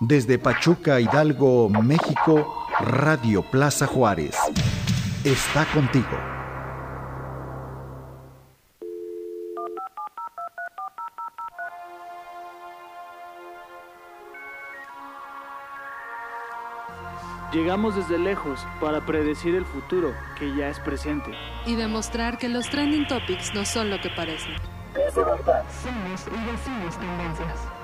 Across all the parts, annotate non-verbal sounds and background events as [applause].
Desde Pachuca, Hidalgo, México, Radio Plaza Juárez. Está contigo. Llegamos desde lejos para predecir el futuro, que ya es presente. Y demostrar que los trending topics no son lo que parecen. Somos y decimos tendencias.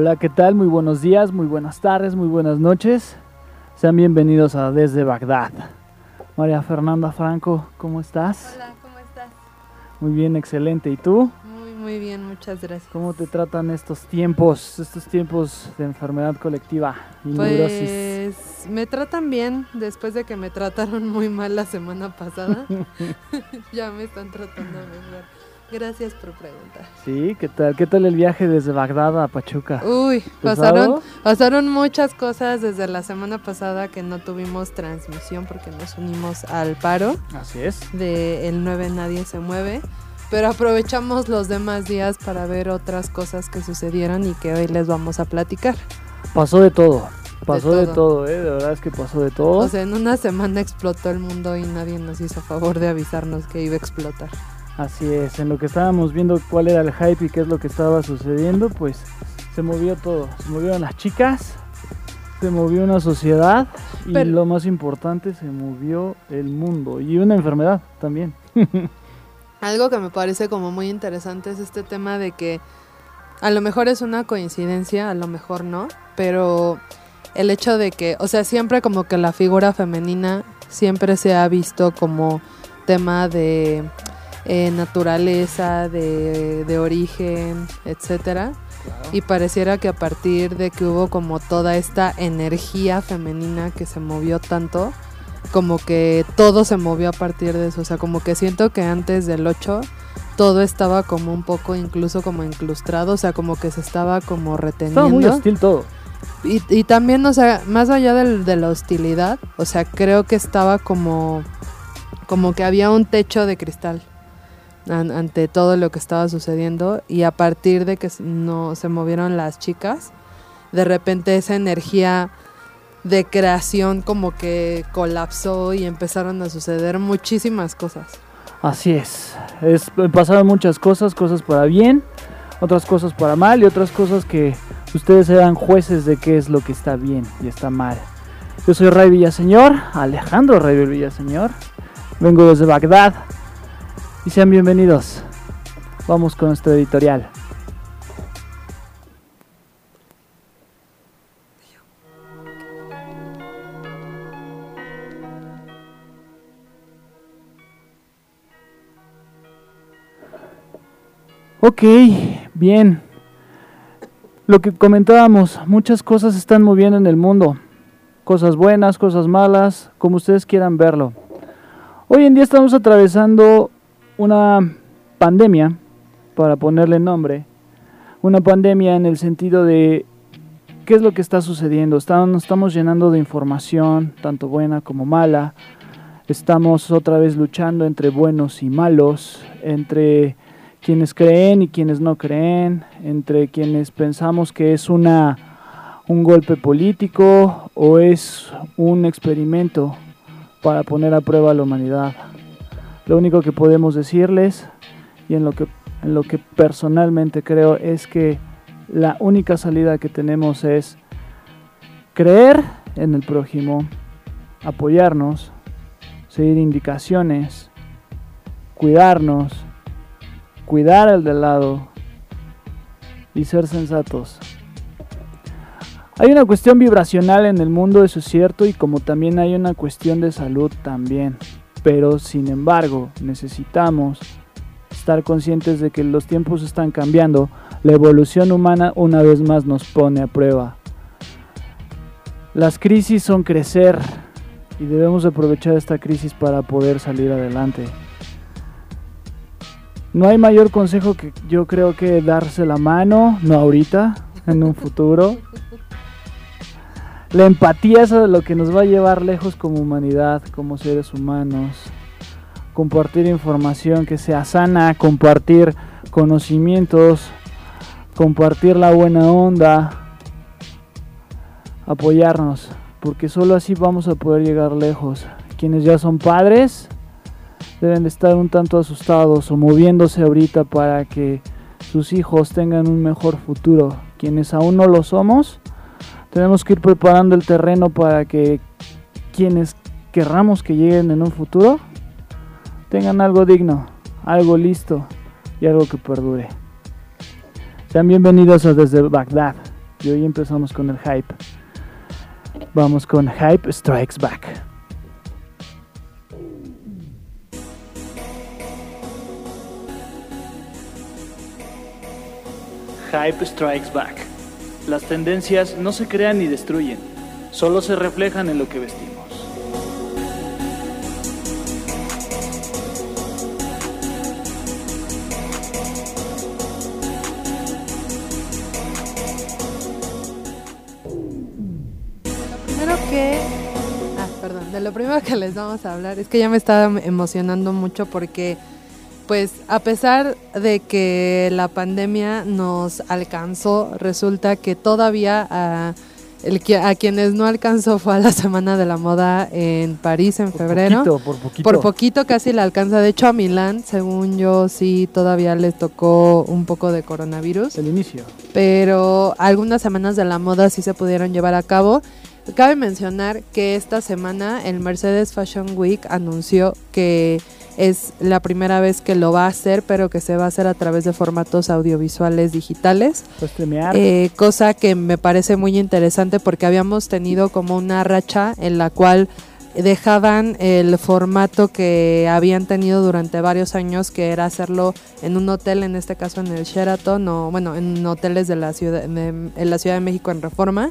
Hola, ¿qué tal? Muy buenos días, muy buenas tardes, muy buenas noches. Sean bienvenidos a Desde Bagdad. María Fernanda Franco, ¿cómo estás? Hola, ¿cómo estás? Muy bien, excelente. ¿Y tú? Muy, muy bien, muchas gracias. ¿Cómo te tratan estos tiempos, estos tiempos de enfermedad colectiva y neurosis? Pues me tratan bien después de que me trataron muy mal la semana pasada. [laughs] [laughs] ya me están tratando mejor. Gracias por preguntar. Sí, ¿qué tal? ¿Qué tal el viaje desde Bagdad a Pachuca? Uy, pasaron, pasaron muchas cosas desde la semana pasada que no tuvimos transmisión porque nos unimos al paro Así es. de El 9 Nadie se mueve. Pero aprovechamos los demás días para ver otras cosas que sucedieron y que hoy les vamos a platicar. Pasó de todo. Pasó de todo. todo, ¿eh? De verdad es que pasó de todo. O sea, en una semana explotó el mundo y nadie nos hizo favor de avisarnos que iba a explotar. Así es, en lo que estábamos viendo cuál era el hype y qué es lo que estaba sucediendo, pues se movió todo. Se movieron las chicas, se movió una sociedad y Pero- lo más importante, se movió el mundo y una enfermedad también. [laughs] Algo que me parece como muy interesante es este tema de que a lo mejor es una coincidencia, a lo mejor no, pero el hecho de que, o sea, siempre como que la figura femenina siempre se ha visto como tema de eh, naturaleza, de, de origen, etcétera. Y pareciera que a partir de que hubo como toda esta energía femenina que se movió tanto, como que todo se movió a partir de eso. O sea, como que siento que antes del 8 todo estaba como un poco incluso como inclustrado, o sea, como que se estaba como Estaba muy reteniendo. hostil todo. Y, y también, o sea, más allá del- de la hostilidad, o sea, creo que estaba como, como que había un techo de cristal an- ante todo lo que estaba sucediendo y a partir de que no se movieron las chicas, de repente esa energía de creación como que colapsó y empezaron a suceder muchísimas cosas. Así es. es. Pasaron muchas cosas, cosas para bien, otras cosas para mal y otras cosas que ustedes eran jueces de qué es lo que está bien y está mal. Yo soy Ray Villaseñor, Alejandro Ray Villaseñor. Vengo desde Bagdad y sean bienvenidos. Vamos con nuestro editorial. Ok, bien. Lo que comentábamos, muchas cosas están moviendo en el mundo. Cosas buenas, cosas malas, como ustedes quieran verlo. Hoy en día estamos atravesando una pandemia, para ponerle nombre. Una pandemia en el sentido de qué es lo que está sucediendo. Estamos, nos estamos llenando de información, tanto buena como mala. Estamos otra vez luchando entre buenos y malos, entre quienes creen y quienes no creen, entre quienes pensamos que es una un golpe político o es un experimento para poner a prueba a la humanidad. Lo único que podemos decirles y en lo que en lo que personalmente creo es que la única salida que tenemos es creer en el prójimo, apoyarnos, seguir indicaciones, cuidarnos, cuidar al del lado y ser sensatos. Hay una cuestión vibracional en el mundo, eso es cierto, y como también hay una cuestión de salud también. Pero sin embargo, necesitamos estar conscientes de que los tiempos están cambiando. La evolución humana una vez más nos pone a prueba. Las crisis son crecer y debemos aprovechar esta crisis para poder salir adelante. No hay mayor consejo que yo creo que darse la mano, no ahorita, en un futuro. [laughs] La empatía es lo que nos va a llevar lejos como humanidad, como seres humanos. Compartir información que sea sana, compartir conocimientos, compartir la buena onda, apoyarnos, porque solo así vamos a poder llegar lejos. Quienes ya son padres deben de estar un tanto asustados o moviéndose ahorita para que sus hijos tengan un mejor futuro. Quienes aún no lo somos, tenemos que ir preparando el terreno para que quienes querramos que lleguen en un futuro tengan algo digno, algo listo y algo que perdure. Sean bienvenidos Desde Bagdad y hoy empezamos con el hype. Vamos con Hype Strikes Back. Hype Strikes Back. Las tendencias no se crean ni destruyen, solo se reflejan en lo que vestimos. Ah, lo primero que les vamos a hablar es que ya me estaba emocionando mucho porque, pues, a pesar de que la pandemia nos alcanzó, resulta que todavía a, el, que- a quienes no alcanzó fue a la Semana de la Moda en París en Por febrero. poquito, por poquito. Por poquito casi la alcanza. De hecho, a Milán, según yo, sí todavía les tocó un poco de coronavirus El inicio. pero algunas semanas de la moda sí se pudieron llevar a cabo. Cabe mencionar que esta semana el Mercedes Fashion Week anunció que es la primera vez que lo va a hacer, pero que se va a hacer a través de formatos audiovisuales digitales. Streamear. Eh, cosa que me parece muy interesante porque habíamos tenido como una racha en la cual dejaban el formato que habían tenido durante varios años que era hacerlo en un hotel en este caso en el Sheraton o bueno en hoteles de la ciudad de, en la ciudad de México en Reforma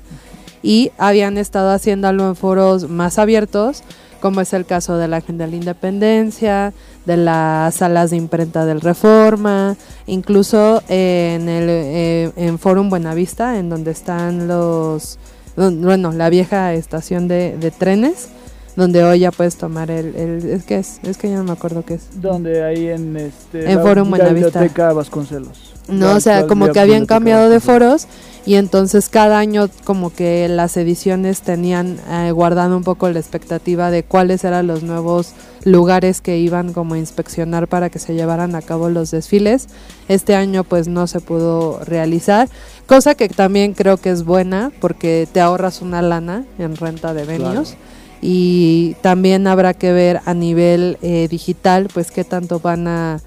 y habían estado haciéndolo en foros más abiertos como es el caso de la Agenda de la Independencia, de las salas de imprenta del Reforma, incluso en el eh, en Forum Buenavista, en donde están los, bueno, la vieja estación de, de trenes, donde hoy ya puedes tomar el, el- es que es, es que ya no me acuerdo qué es. donde ahí en este En la- Forum la Buenavista. biblioteca Vasconcelos. No, o sea, como que habían cambiado de foros y entonces cada año como que las ediciones tenían eh, guardando un poco la expectativa de cuáles eran los nuevos lugares que iban como a inspeccionar para que se llevaran a cabo los desfiles. Este año pues no se pudo realizar, cosa que también creo que es buena porque te ahorras una lana en renta de venues. Y también habrá que ver a nivel eh, digital, pues qué tanto van a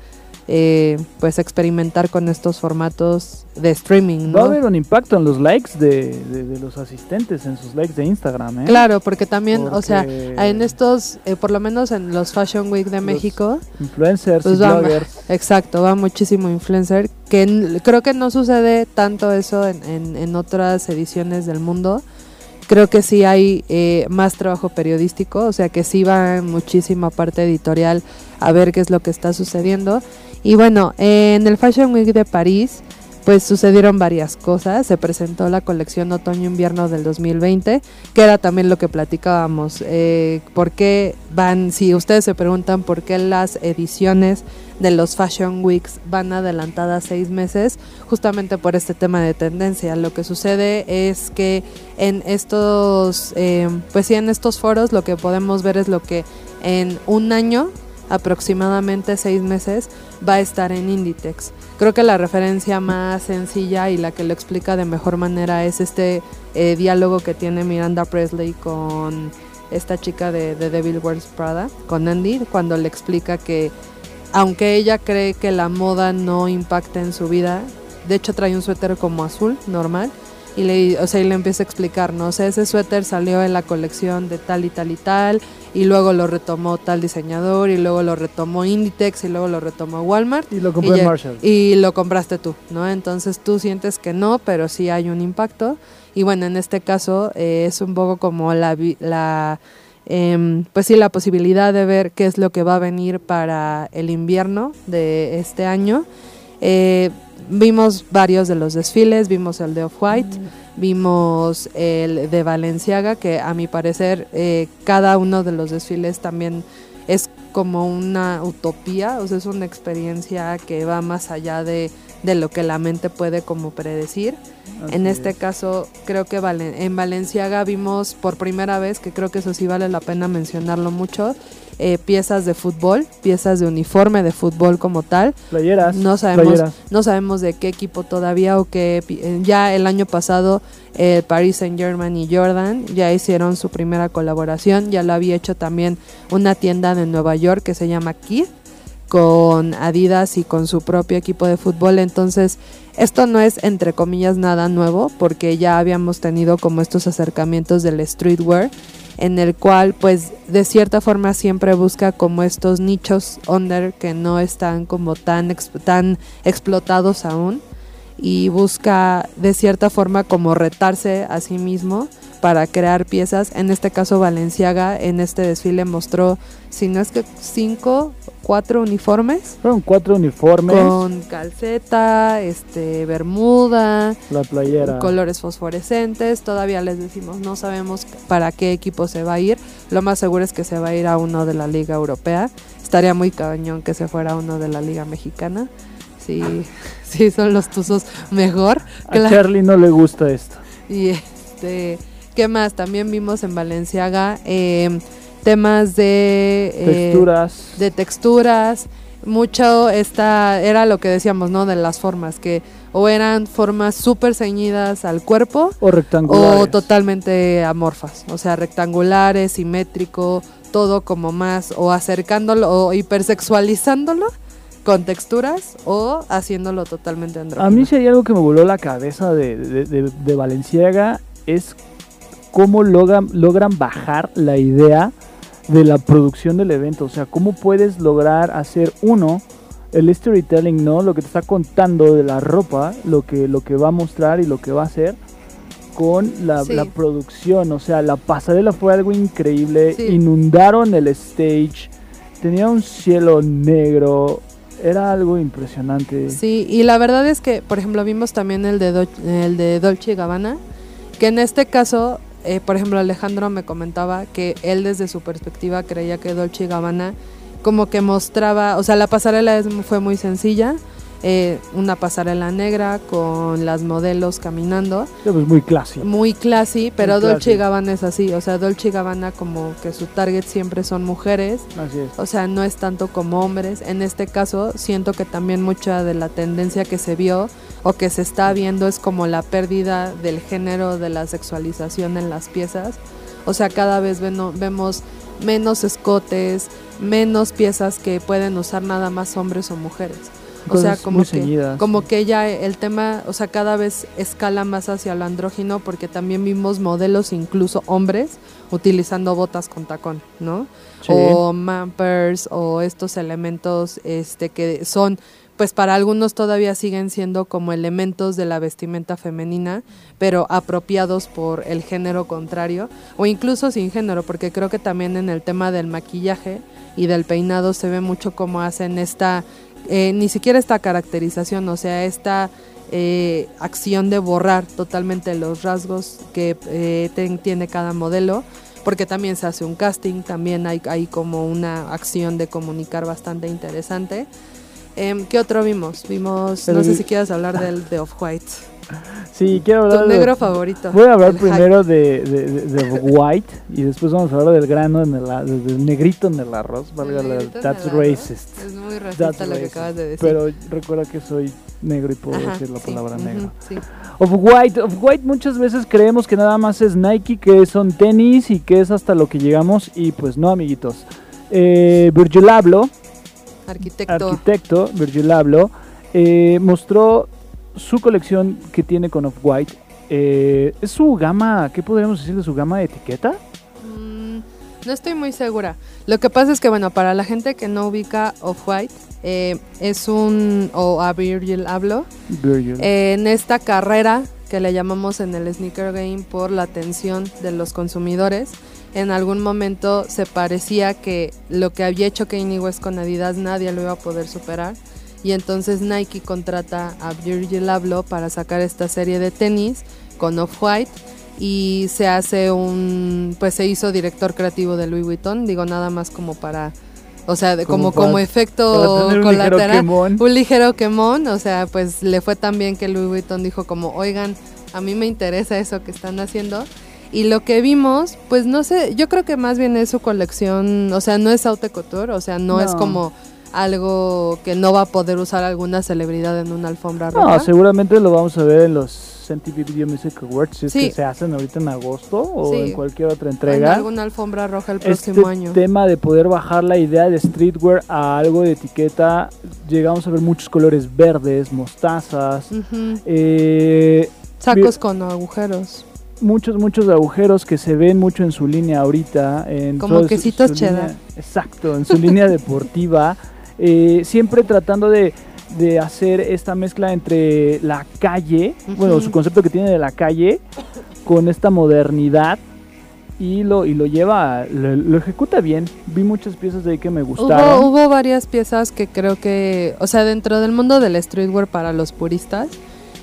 eh, pues experimentar con estos formatos de streaming, Va a ¿no? haber un impacto en los likes de, de- de los asistentes, en sus likes de Instagram, ¿eh? Claro, porque también, o sea, en estos, eh, por lo menos en los Fashion Week de Los México, Influencers Pues y va- bloggers. exacto, va muchísimo influencer, que creo que no sucede tanto eso en, en- en otras ediciones del mundo. Creo que sí hay eh, más trabajo periodístico, o sea que sí va muchísima parte editorial a ver qué es lo que está sucediendo. Y bueno, en el Fashion Week de París, pues sucedieron varias cosas. Se presentó la colección otoño-invierno del 2020, que era también lo que platicábamos. Eh, ¿Por qué van, si ustedes se preguntan por qué las ediciones de los Fashion Weeks van adelantadas seis meses, justamente por este tema de tendencia. Lo que sucede es que en estos, eh, pues sí, en estos foros lo que podemos ver es lo que en un año, aproximadamente seis meses, va a estar en Inditex. Creo que la referencia más sencilla y la que lo explica de mejor manera es este eh, diálogo que tiene Miranda Presley con esta chica de, de Devil Wears Prada, con Andy, cuando le explica que aunque ella cree que la moda no impacta en su vida, de hecho trae un suéter como azul, normal, y le, o sea, y le empieza a explicar, ¿no? O sea, ese suéter salió en la colección de tal y tal y tal, y luego lo retomó tal diseñador, y luego lo retomó Inditex, y luego lo retomó Walmart. Y lo compré en Marshall. Y lo compraste tú, ¿no? Entonces tú sientes que no, pero sí hay un impacto. Y bueno, en este caso eh, es un poco como la, la em, pues sí, la posibilidad de ver qué es lo que va a venir para el invierno de este año. Eh, vimos varios de los desfiles, vimos el de Off-White, vimos el de Valenciaga, que a mi parecer eh, cada uno de los desfiles también es como una utopía, o sea, es una experiencia que va más allá de, de lo que la mente puede como predecir. en Así este es. caso, creo que Valen- en Valenciaga vimos por primera vez, que creo que eso sí vale la pena mencionarlo mucho, eh, piezas de fútbol, piezas de uniforme de fútbol como tal. Playeras. No sabemos, playeras. no sabemos de qué equipo todavía o qué. eh, Ya el año pasado, el Paris Saint Germain y Jordan ya hicieron su primera colaboración. Ya lo había hecho también una tienda de Nueva York que se llama Kid con Adidas y con su propio equipo de fútbol. Entonces, esto no es entre comillas nada nuevo porque ya habíamos tenido como estos acercamientos del streetwear en el cual pues de cierta forma siempre busca como estos nichos under que no están como tan tan explotados aún y busca de cierta forma como retarse a sí mismo para crear piezas. En este caso Valenciaga en este desfile mostró, si no es que cinco, cuatro uniformes Fueron cuatro uniformes. con calceta, este bermuda, La playera. colores fosforescentes. Todavía les decimos, no sabemos para qué equipo se va a ir. Lo más seguro es que se va a ir a uno de la Liga Europea. Estaría muy cañón que se fuera a uno de la Liga Mexicana. Sí, [laughs] sí, son los tuzos mejor. A. Charlie no le gusta esto. Y este, ¿qué más? También vimos en Valenciaga eh, temas de eh, Texturas. de texturas. Mucho esta era lo que decíamos, ¿no? De las formas que o eran formas súper ceñidas al cuerpo o rectangulares. o totalmente amorfas, o sea, rectangulares, simétrico, todo como más o acercándolo o hipersexualizándolo con texturas o haciéndolo totalmente andrógino. A mí si hay algo que me voló la cabeza de, de, de- de Valenciaga es cómo logran, logran bajar la idea de la producción del evento. O sea, cómo puedes lograr hacer uno, el storytelling, ¿no? Lo que te está contando de la ropa, lo que, lo que va a mostrar y lo que va a hacer con la, Sí. la producción. O sea, la pasarela fue algo increíble. Sí. Inundaron el stage. Tenía un cielo negro. Era algo impresionante. Sí, y la verdad es que, por ejemplo, vimos también el de, Dol- el de Dolce Gabbana, que en este caso, eh, por ejemplo, Alejandro me comentaba que él desde su perspectiva creía que Dolce Gabbana como que mostraba, o sea, la pasarela es- fue muy sencilla, eh, una pasarela negra con las modelos caminando, Sí, pues muy clásico. muy classy, pero Muy Dolce y. Gabbana es así, o sea, Dolce y Gabbana como que su target siempre son mujeres, Así es. o sea, no es tanto como hombres. En este caso, siento que también mucha de la tendencia que se vio o que se está viendo es como la pérdida del género de la sexualización en las piezas. O sea, cada vez veno- vemos menos escotes, menos piezas que pueden usar nada más hombres o mujeres. O sea, como que, como que ya el tema, o sea, cada vez escala más hacia lo andrógino porque también vimos modelos, incluso hombres, utilizando botas con tacón, ¿no? Sí. o mampers o estos elementos este que son pues para algunos todavía siguen siendo como elementos de la vestimenta femenina, pero apropiados por el género contrario o incluso sin género, porque creo que también en el tema del maquillaje y del peinado se ve mucho cómo hacen esta eh, ni siquiera esta caracterización, o sea, esta eh, acción de borrar totalmente los rasgos que eh, ten- tiene cada modelo, porque también se hace un casting, también hay, hay como una acción de comunicar bastante interesante. Em, ¿Qué otro vimos? Vimos, no sé si quieres hablar del de Off-White, Sí, quiero tu hablar de- negro favorito. Voy a hablar primero de, de, de- de White y después vamos a hablar del grano en el, del negrito en el arroz. Valga la- that's el arroz. racist. Es muy racista That's lo que racist. acabas de decir. Pero recuerda que soy negro y puedo Ajá, decir la sí, palabra ujú, negro. sí. Off-White, Off-White muchas veces creemos que nada más es Nike, que son tenis y que es hasta lo que llegamos y pues no amiguitos. Eh, Virgil Abloh, Arquitecto. arquitecto, Virgil Abloh, eh, mostró su colección que tiene con Off-White Eh, ¿Es su gama, qué podríamos decir de su gama de etiqueta? Mm, no estoy muy segura. Lo que pasa es que, bueno, para la gente que no ubica Off-White, eh, es un, o a Virgil hablo, Virgil. eh, en esta carrera que le llamamos en el sneaker game por la atención de los consumidores, en algún momento se parecía que lo que había hecho Kanye West con Adidas nadie lo iba a poder superar. Y entonces Nike contrata a Virgil Abloh para sacar esta serie de tenis con Off-White y se hace un pues se hizo director creativo de Louis Vuitton, digo nada más como para o sea, de- Como para- como efecto un ligero colateral, quemón. un ligero quemón, o sea, pues le fue tan bien que Louis Vuitton dijo como, "Oigan, a mí me interesa eso que están haciendo." Y lo que vimos, pues no sé, yo creo que más bien es su colección, o sea, no es haute couture, o sea, no, es como algo que no va a poder usar alguna celebridad en una alfombra No, roja. seguramente lo vamos a ver en los MTV Video Music Awards, si es Sí. que se hacen ahorita en agosto o Sí. en cualquier otra en entrega. alguna alfombra roja el Este próximo año. tema de poder bajar la idea de streetwear a algo de etiqueta, llegamos a ver muchos colores verdes, mostazas, Ujú. eh, Sacos con agujeros. muchos, muchos agujeros que se ven mucho en su línea ahorita. En Como quesitos cheddar. exacto, en su línea [laughs] deportiva. Eh, siempre tratando de, de hacer esta mezcla entre la calle, bueno, su concepto que tiene de la calle, con esta modernidad. Y lo, y lo lleva, lo, lo ejecuta bien. Vi muchas piezas de ahí que me gustaron. Hubo, hubo varias piezas que creo que, o sea, dentro del mundo del streetwear para los puristas,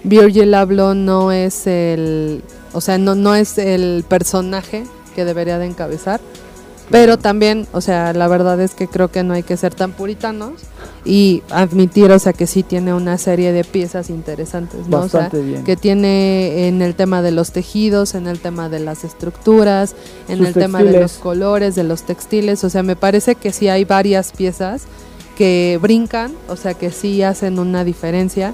Virgil Abloh no es el, o sea, no, no es el personaje que debería de encabezar. Pero también, o sea, la verdad es que creo que no hay que ser tan puritanos y admitir, o sea, que sí tiene una serie de piezas interesantes, ¿no? O sea, bien. que tiene en el tema de los tejidos, en el tema de las estructuras, en Sus el tema de los colores, de los textiles, o sea, me parece que sí hay varias piezas que brincan, o sea, que sí hacen una diferencia.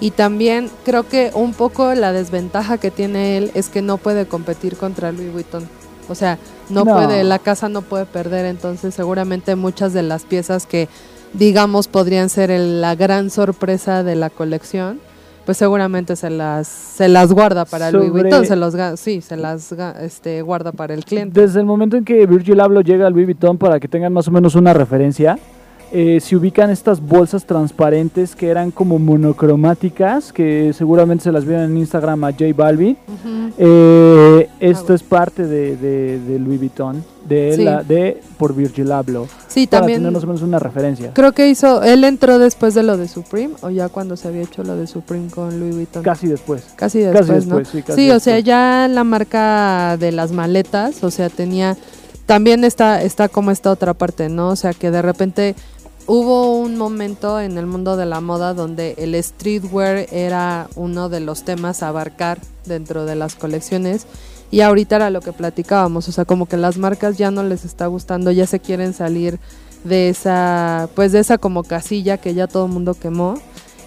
Y también creo que un poco la desventaja que tiene él es que no puede competir contra Louis Vuitton. O sea, no, No. puede, la casa no puede perder, entonces seguramente muchas de las piezas que digamos podrían ser el- la gran sorpresa de la colección, pues seguramente se las se las guarda para Louis Sobre- Vuitton, se los sí, se las este guarda para el cliente. Desde el momento en que Virgil Abloh llega al Louis Vuitton, para que tengan más o menos una referencia, eh, se ubican estas bolsas transparentes que eran como monocromáticas, que seguramente se las vieron en Instagram a J Balvin. Eh, esto bueno. es parte de, de- de Louis Vuitton, de, Sí. la, de por Virgil Abloh, Sí, para también tener más o menos una referencia. creo que hizo él entró después de lo de Supreme o ya cuando se había hecho lo de Supreme con Louis Vuitton. Casi después. Casi después, Casi ¿no? después, sí, casi Sí, o sea, ya la marca de las maletas, o sea, tenía también está está como esta otra parte, ¿no? O sea, que de repente hubo un momento en el mundo de la moda donde el streetwear era uno de los temas a abarcar dentro de las colecciones y ahorita era lo que platicábamos, o sea, como que las marcas ya no les está gustando, ya se quieren salir de esa pues de esa como casilla que ya todo el mundo quemó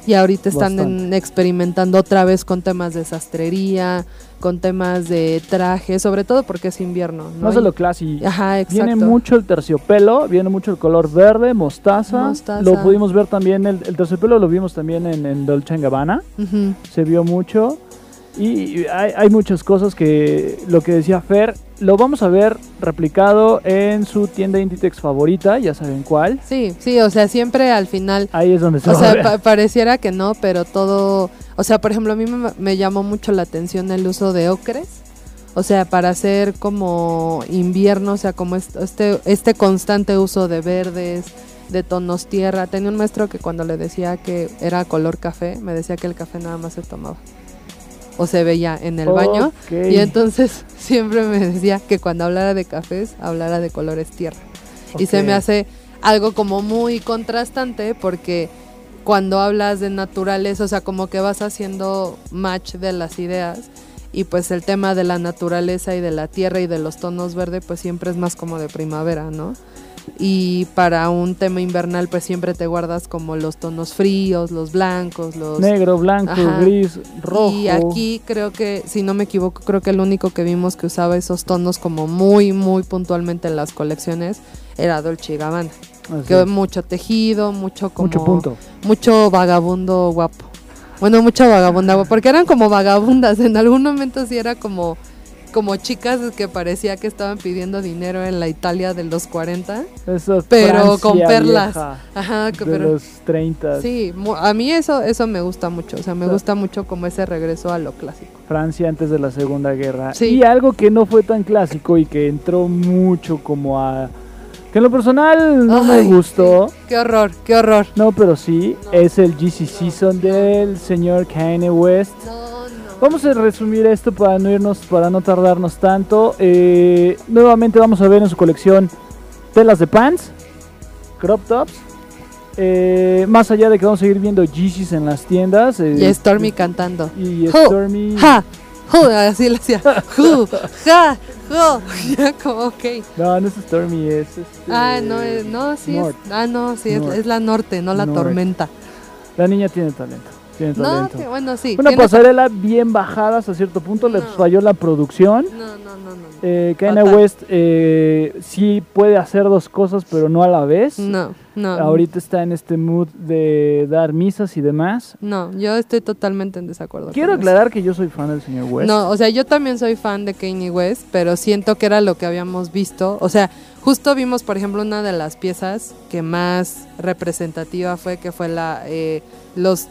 y ahorita están en- experimentando otra vez con temas de sastrería, con temas de traje, sobre todo porque es invierno, ¿no? No se Y- lo clase. Ajá, exacto. Viene mucho el terciopelo, viene mucho el color verde, mostaza. Mostaza. Lo pudimos ver también, el, el terciopelo lo vimos también en, en Dolce Gabbana. Se vio mucho y hay, hay muchas cosas que lo que decía Fer lo vamos a ver replicado en su tienda Inditex favorita ya saben cuál Sí, sí, o sea, siempre al final ahí es donde se O va a sea, ver. pa- pareciera que no, pero todo, o sea, por ejemplo, a mí me, me llamó mucho la atención el uso de ocres, o sea, para hacer como invierno, o sea, como est- este, este constante uso de verdes, de tonos tierra. Tenía un maestro que cuando le decía que era color café, me decía que el café nada más se tomaba o se veía en el baño. Y entonces [laughs] siempre me decía que cuando hablara de cafés, hablara de colores tierra. Y se me hace algo como muy contrastante porque cuando hablas de naturaleza, o sea, como que vas haciendo match de las ideas y pues el tema de la naturaleza y de la tierra y de los tonos verde pues siempre es más como de primavera, ¿no? Y para un tema invernal pues siempre te guardas como los tonos fríos, los blancos, los... negro blanco Ajá. gris rojo Y aquí creo que, si no me equivoco, creo que el único que vimos que usaba esos tonos como muy, muy puntualmente en las colecciones era Dolce Gabbana. Así Que es. mucho tejido, mucho como... mucho punto Mucho vagabundo guapo. Bueno, mucha vagabunda, porque eran como vagabundas. En algún momento sí era como, como chicas que parecía que estaban pidiendo dinero en la Italia de los 40. Eso, Pero con perlas. vieja Ajá, que- de pero los 30. sí, a mí eso eso me gusta mucho, o sea, me gusta mucho como ese regreso a lo clásico. Francia antes de la Segunda Guerra. Sí. Y algo que no fue tan clásico y que entró mucho como a... Que en lo personal no Ay, me gustó. sí. Qué horror, qué horror. No, pero sí, es el GC Season del señor Kanye West. No. Vamos a resumir esto para no irnos, para no tardarnos tanto. Eh, nuevamente vamos a ver en su colección telas de pants, crop tops. Eh, más allá de que vamos a seguir viendo Yeezys en las tiendas. eh, Y Stormy cantando. Y Stormy. Ja, ju, así le hacía. Ju, ja, ju. [laughs] Ya como, ok. No, no es Stormy, es. este, Ah, no, eh, no, sí es. Ah, no, sí, es, es la norte, no la North. tormenta. La niña tiene talento. Tiene No, talento. que- bueno, sí. Una tiene- pasarela bien bajada hasta cierto punto, le No. falló la producción. No, no, no, no. no. Eh, Kanye. West eh, sí puede hacer dos cosas, pero no a la vez. No, no. Ahorita está en este mood de dar misas y demás. No, yo estoy totalmente en desacuerdo. Quiero con eso. aclarar que yo soy fan del señor West. No, o sea, yo también soy fan de Kanye West, pero siento que era lo que habíamos visto. O sea, justo vimos, por ejemplo, una de las piezas que más representativa fue, que fue la, eh, los,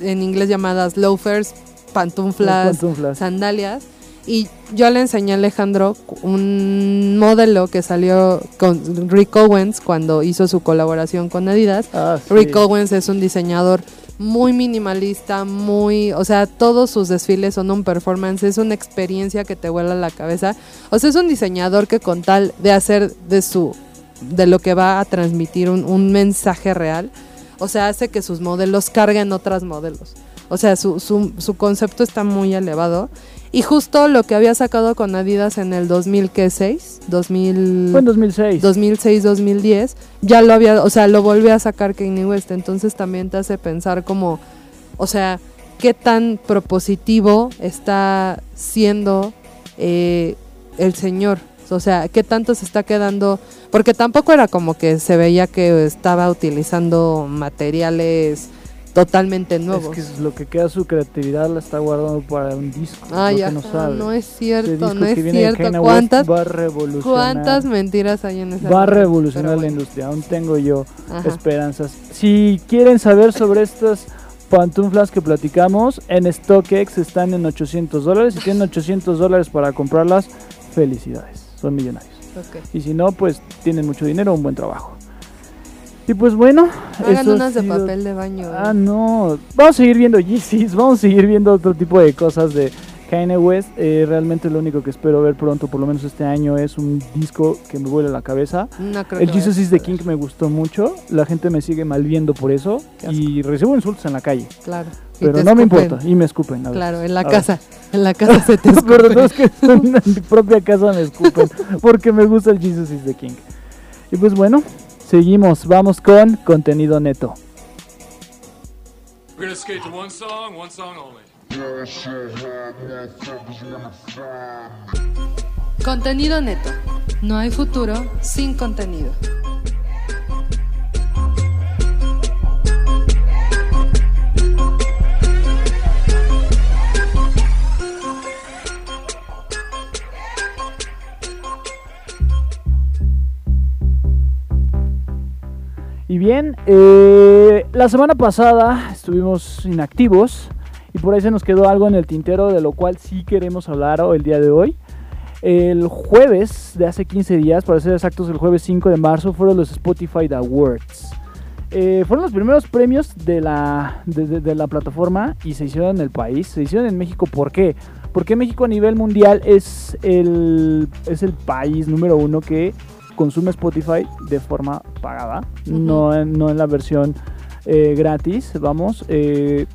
en inglés llamadas loafers, pantuflas, Las pantuflas. sandalias. Y yo le enseñé a Alejandro un modelo que salió con Rick Owens cuando hizo su colaboración con Adidas. Ah, sí. Rick Owens es un diseñador muy minimalista, muy, o sea, todos sus desfiles son un performance, es una experiencia que te vuela la cabeza. O sea, es un diseñador que con tal de hacer de su, de lo que va a transmitir un, mensaje real, o sea, hace que sus modelos carguen otras modelos. O sea, su, su concepto está muy elevado. Y justo lo que había sacado con Adidas en el 2006, 2000... Fue en 2006. 2006-2010, ya lo había, o sea, lo volvió a sacar Kanye West, entonces también te hace pensar como, o sea, qué tan propositivo está siendo eh, el señor, o sea, qué tanto se está quedando, porque tampoco era como que se veía que estaba utilizando materiales totalmente nuevos. Es que es lo que queda su creatividad la está guardando para un disco. Lo que no sabe. no es cierto, no es cierto. ¿Cuántas, va a revolucionar. ¿Cuántas mentiras hay en esa va a revolucionar la industria. Aún tengo yo ajá. esperanzas. Si quieren saber sobre estas pantuflas que platicamos, en StockX están en 800 dólares. Si tienen [laughs] 800 dólares para comprarlas, felicidades. Son millonarios. Y si no, pues tienen mucho dinero, un buen trabajo. Y pues bueno, Hagan unas de sido- papel de baño. Ah, eh. no. Vamos a seguir viendo Yeezys, [laughs] vamos a seguir viendo otro tipo de cosas de Kanye West. Eh, realmente lo único que espero ver pronto, por lo menos este año, es un disco que me vuele la cabeza. No creo El que Jesus is the. King me gustó mucho. La gente me sigue mal viendo por eso. Y recibo insultos en la calle. Claro. Pero no me importa. Y me escupen. a. Claro, en la A casa. En la casa se te. [laughs] Pero escupen. no es que en mi propia casa me escupen. [laughs] porque me gusta el Jesus is the King. Y pues bueno, seguimos. Vamos con contenido neto. Contenido neto. No hay futuro sin contenido. Y bien, eh, la semana pasada estuvimos inactivos y por ahí se nos quedó algo en el tintero de lo cual sí queremos hablar el día de hoy. El jueves de hace 15 días, para ser exactos, el jueves 5 de marzo, fueron los Spotify Awards. Eh, fueron los primeros premios de la, de, de- de la plataforma y se hicieron en el país, se hicieron en México. ¿Por qué? Porque México a nivel mundial es el, es el país número uno que consume Spotify de forma pagada, no, en, no en la versión eh, gratis, vamos. eh,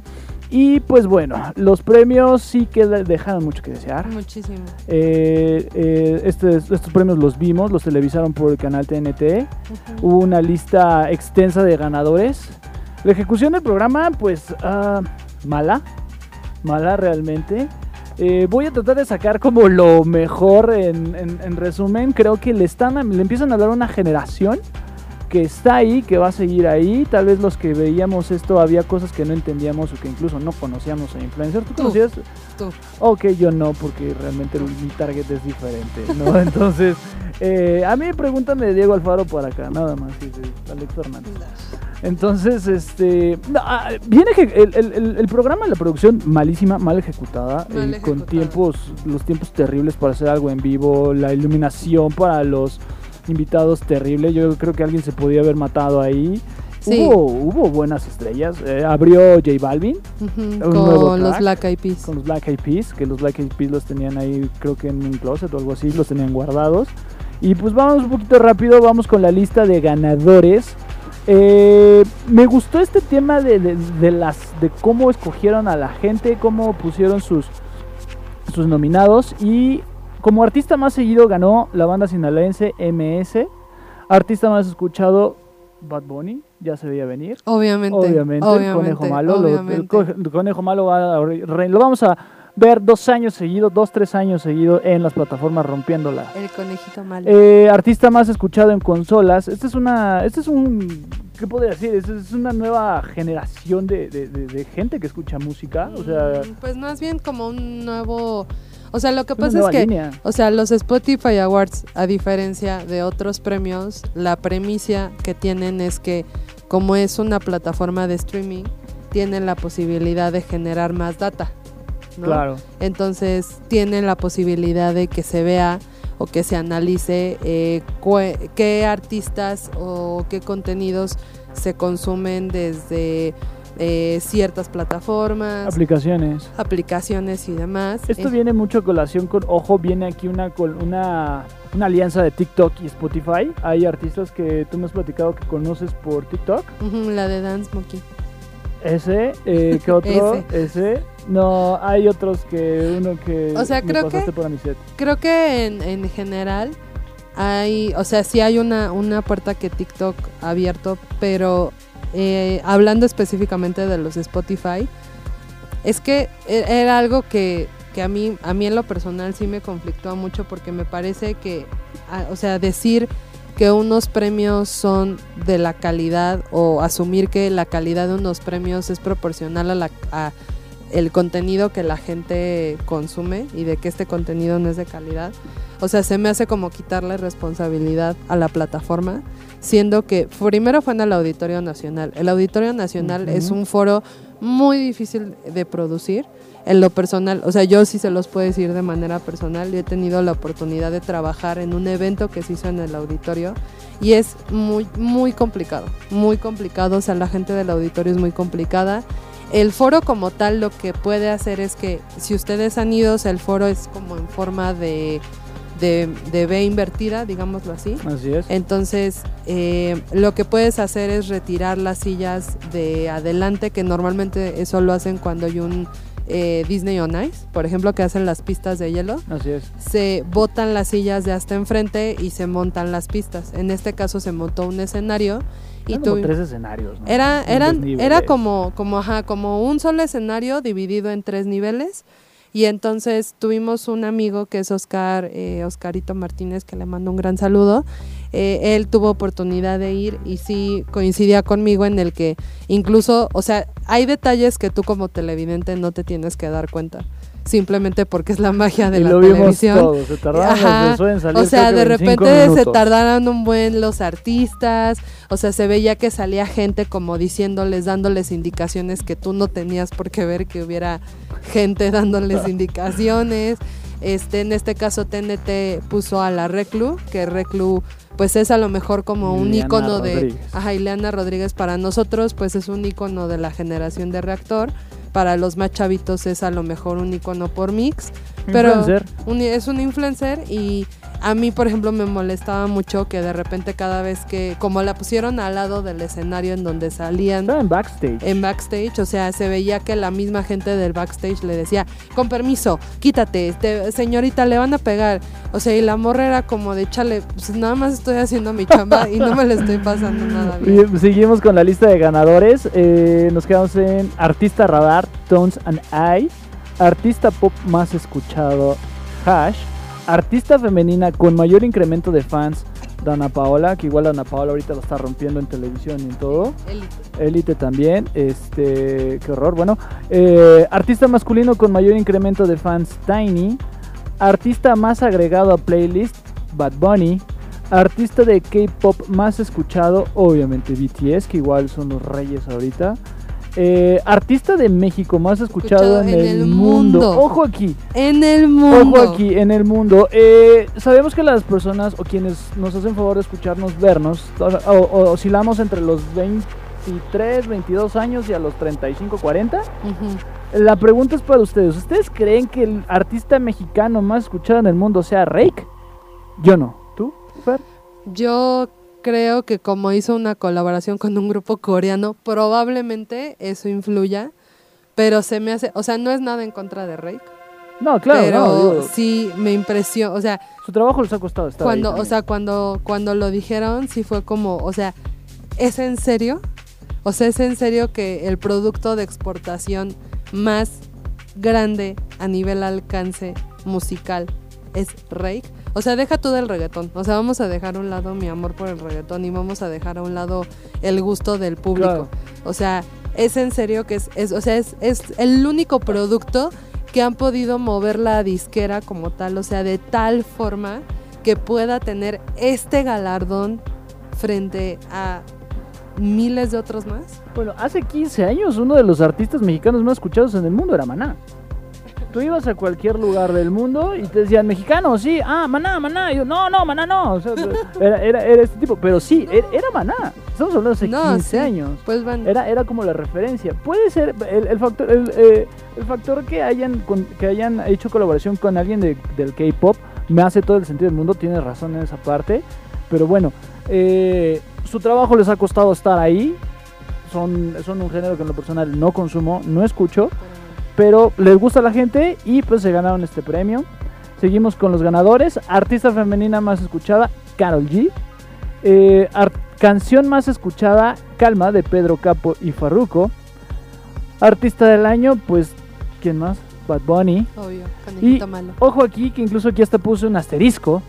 y pues bueno, los premios sí que dejaron mucho que desear. Muchísimo. Eh, eh, este- estos premios los vimos, los televisaron por el canal TNT. Hubo una lista extensa de ganadores. La ejecución del programa, pues, ah, mala. Mala realmente. Eh, voy a tratar de sacar como lo mejor en, en- en resumen. Creo que le, están, le empiezan a hablar una generación que está ahí, que va a seguir ahí. Tal vez los que veíamos esto había cosas que no entendíamos o que incluso no conocíamos a influencers. ¿Tú Tú. conocías? Tú. Ok, yo no, porque realmente mi target es diferente, ¿no? [laughs] Entonces, eh, a mí pregúntame de Diego Alfaro por acá, nada más, dice Alex Fernández. Entonces, este, no, ah, viene el, el- programa de la producción malísima, mal ejecutada, Mal eh, con tiempos, los tiempos terribles para hacer algo en vivo, la iluminación para los invitados terrible. Yo creo que alguien se podía haber matado ahí. Sí. Hubo, hubo buenas estrellas. eh, abrió J Balvin nuevo Con los. Black Eyed Peas. con los Black Eyed Peas, que los Black Eyed Peas los tenían ahí, creo que en un closet o algo así, los tenían guardados. Y pues vamos un poquito rápido, vamos con la lista de ganadores. Eh, me gustó este tema de, de- de las de cómo escogieron a la gente, cómo pusieron sus sus nominados y como artista más seguido ganó la banda sinaloense MS, artista más escuchado Bad Bunny, ya se veía venir. Obviamente. Obviamente, el conejo malo. lo- el obviamente. co- el conejo malo va a lo vamos a ver dos años seguidos, dos, tres años seguidos en las plataformas rompiéndola. El conejito malo. Eh, artista más escuchado en consolas. Este es una. Este es un. ¿Qué podría decir? Este es una nueva generación de, de- de- de gente que escucha música. O sea, Mm, Pues más bien como un nuevo... O sea, lo que pasa es que... línea. O sea, los Spotify Awards, a diferencia de otros premios, la premisa que tienen es que como es una plataforma de streaming, tienen la posibilidad de generar más data. ¿no? Claro. Entonces tienen la posibilidad de que se vea o que se analice eh, qué artistas o qué contenidos se consumen desde eh, ciertas plataformas, Aplicaciones. aplicaciones y demás. Esto Eh, viene mucho a colación con, ojo, viene aquí una, una, una alianza de TikTok y Spotify. Hay artistas que tú me has platicado que conoces por TikTok. la de Dance Monkey. Ese, eh, ¿qué otro? Ese. No, hay otros que uno que O sea, me creo pasaste que- por. Creo que en, en general hay, o sea, sí hay una, una puerta que TikTok ha abierto, pero eh, hablando específicamente de los Spotify, es que e- era algo que, que a mí, a mí en lo personal sí me conflictó mucho porque me parece que, o sea, decir que unos premios son de la calidad o asumir que la calidad de unos premios es proporcional a la el contenido que la gente consume y de que este contenido no es de calidad. O sea, se me hace como quitarle responsabilidad a la plataforma, siendo que primero fue en el Auditorio Nacional. El Auditorio Nacional Ujú. es un foro muy difícil de producir. En lo personal, o sea, yo sí se los puedo decir de manera personal, yo he tenido la oportunidad de trabajar en un evento que se hizo en el auditorio y es muy, muy complicado, muy complicado, o sea, la gente del auditorio es muy complicada. El foro como tal lo que puede hacer es que si ustedes han ido, o sea, el foro es como en forma de, de, de B invertida, digámoslo así. Así es. Entonces, eh, lo que puedes hacer es retirar las sillas de adelante, que normalmente eso lo hacen cuando hay un eh, Disney on Ice, por ejemplo, que hacen las pistas de hielo. Así es. Se botan las sillas de hasta enfrente y se montan las pistas. En este caso se montó un escenario y Eran como tres escenarios. ¿no? era, eran, era como, como, ajá, como un solo escenario dividido en tres niveles. Y entonces tuvimos un amigo que es Oscar, eh, Oscarito Martínez, que le mando un gran saludo. Eh, él tuvo oportunidad de ir y sí coincidía conmigo en el que incluso, o sea, hay detalles que tú como televidente no te tienes que dar cuenta. Simplemente porque es la magia de y la lo vimos televisión. todos. Se tardaron en salir. O sea, de 25 repente se tardaron un buen los artistas, o sea, se veía que salía gente como diciéndoles, dándoles indicaciones que tú no tenías por qué ver que hubiera gente [laughs] dándoles [laughs] indicaciones. Este, en este caso TNT puso a la Reclu, que Reclu pues es a lo mejor como un Ileana icono de ajá, Ileana Rodríguez para nosotros pues es un icono de la generación de reactor. Para los más chavitos es a lo mejor un icono por mix, pero Influencer. un- es un influencer y a mí, por ejemplo, me molestaba mucho que de repente cada vez que, como la pusieron al lado del escenario en donde salían Estaba en backstage. en backstage, o sea, se veía que la misma gente del backstage le decía, con permiso, quítate, este, señorita, le van a pegar. O sea, y la morra era como de, chale, pues nada más estoy haciendo mi chamba y no me le estoy pasando nada. [laughs] Bien, seguimos con la lista de ganadores. Eh, nos quedamos en Artista Radar, Tones and I. Artista pop más escuchado, Hash. Artista femenina con mayor incremento de fans, Dana Paola, que igual Dana Paola ahorita lo está rompiendo en televisión y en todo. Élite. Elite también, este, qué horror. Bueno, eh, artista masculino con mayor incremento de fans, Tiny. Artista más agregado a playlist, Bad Bunny. Artista de K-pop más escuchado, obviamente BTS, que igual son los reyes ahorita. Eh, artista de México más escuchado, en, el, mundo. mundo. Ojo aquí, En el mundo. Ojo aquí, en el mundo. Eh, sabemos que las personas o quienes nos hacen favor de escucharnos, vernos, o, o- oscilamos entre los 23, 22 años y a los 35, 40. Ujú. La pregunta es para ustedes. ¿Ustedes creen que el artista mexicano más escuchado en el mundo sea Rake? Yo no. ¿Tú, Fer? Yo creo que como hizo una colaboración con un grupo coreano, probablemente eso influya, pero se me hace, o sea, no es nada en contra de Rake, No, claro, pero no, digo, sí me impresionó, o sea, su trabajo les ha costado estar ahí cuando, o sea, cuando cuando lo dijeron sí fue como, o sea, ¿es en serio? O sea, ¿es en serio que el producto de exportación más grande a nivel alcance musical es Rake? O sea, deja tú del reggaetón. O sea, vamos a dejar a un lado mi amor por el reggaetón y vamos a dejar a un lado el gusto del público. Claro. O sea, es en serio que es, es- o sea, es, es el único producto que han podido mover la disquera como tal, o sea, de tal forma que pueda tener este galardón frente a miles de otros más. Bueno, hace 15 años uno de los artistas mexicanos más escuchados en el mundo era Maná. Tú ibas a cualquier lugar del mundo y te decían, mexicano, sí, ah, Maná, Maná. Y yo, no, no, Maná no. O sea, [laughs] era, era, era este tipo, pero sí, era, era Maná. Estamos hablando hace No, 15 sí. años. Pues. Era, era como la referencia. Puede ser el, el factor, el, eh, el factor que hayan con- que hayan hecho colaboración con alguien de- del K-pop me hace todo el sentido del mundo. Tienes razón en esa parte. Pero bueno, eh, su trabajo les ha costado estar ahí. Son, son un género que en lo personal no consumo, no escucho, pero les gusta a la gente y pues se ganaron este premio. Seguimos con los ganadores. Artista femenina más escuchada, Carol G. Eh, canción más escuchada, Calma, de Pedro Capo y Farruko. Artista del año, pues, ¿quién más? Bad Bunny. Obvio, Y malo. ojo aquí, que incluso aquí hasta puse un asterisco.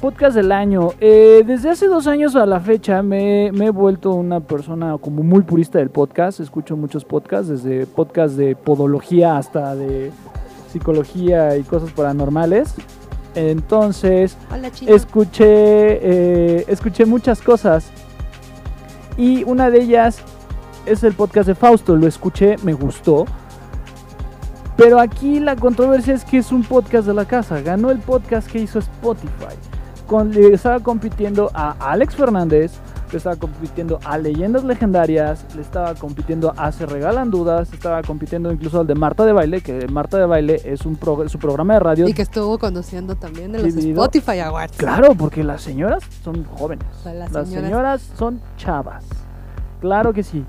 Podcast del año. Eh, desde hace dos años a la fecha me, me he vuelto una persona como muy purista del podcast. Escucho muchos podcasts, desde podcasts de podología hasta de psicología y cosas paranormales. Entonces, Hola, escuché, eh, escuché muchas cosas. Y una de ellas es el podcast de Fausto. Lo escuché, me gustó. Pero aquí la controversia es que es un podcast de la casa. Ganó el podcast que hizo Spotify. Con, le estaba compitiendo a Alex Fernández, le estaba compitiendo a Leyendas Legendarias, le estaba compitiendo a Se Regalan Dudas, estaba compitiendo incluso al de Marta de Baile, que Marta de Baile es un pro- su programa de radio. Y que estuvo conduciendo también de los Dividido. Spotify Awards. Claro, porque las señoras son jóvenes. O sea, las Las señoras- señoras son chavas. Claro que sí.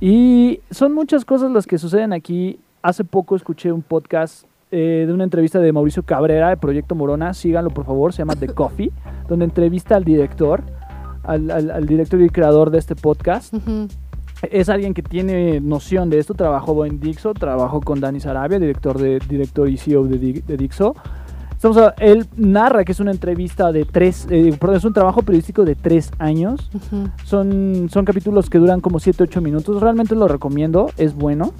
Y son muchas cosas las que suceden aquí. Hace poco escuché un podcast eh, de una entrevista de Mauricio Cabrera de Proyecto Morona. Síganlo, por favor. Se llama The Coffee, [laughs] donde entrevista al director, al, al- al director y creador de este podcast. Es alguien que tiene noción de esto. Trabajó en Dixo, trabajó con Dani Sarabia, director, de, director y CEO de, de Dixo. Estamos a- él narra que es una entrevista de tres, eh, perdón, es un trabajo periodístico de tres años. Son, son capítulos que duran como 7-8 minutos. Realmente lo recomiendo, es bueno.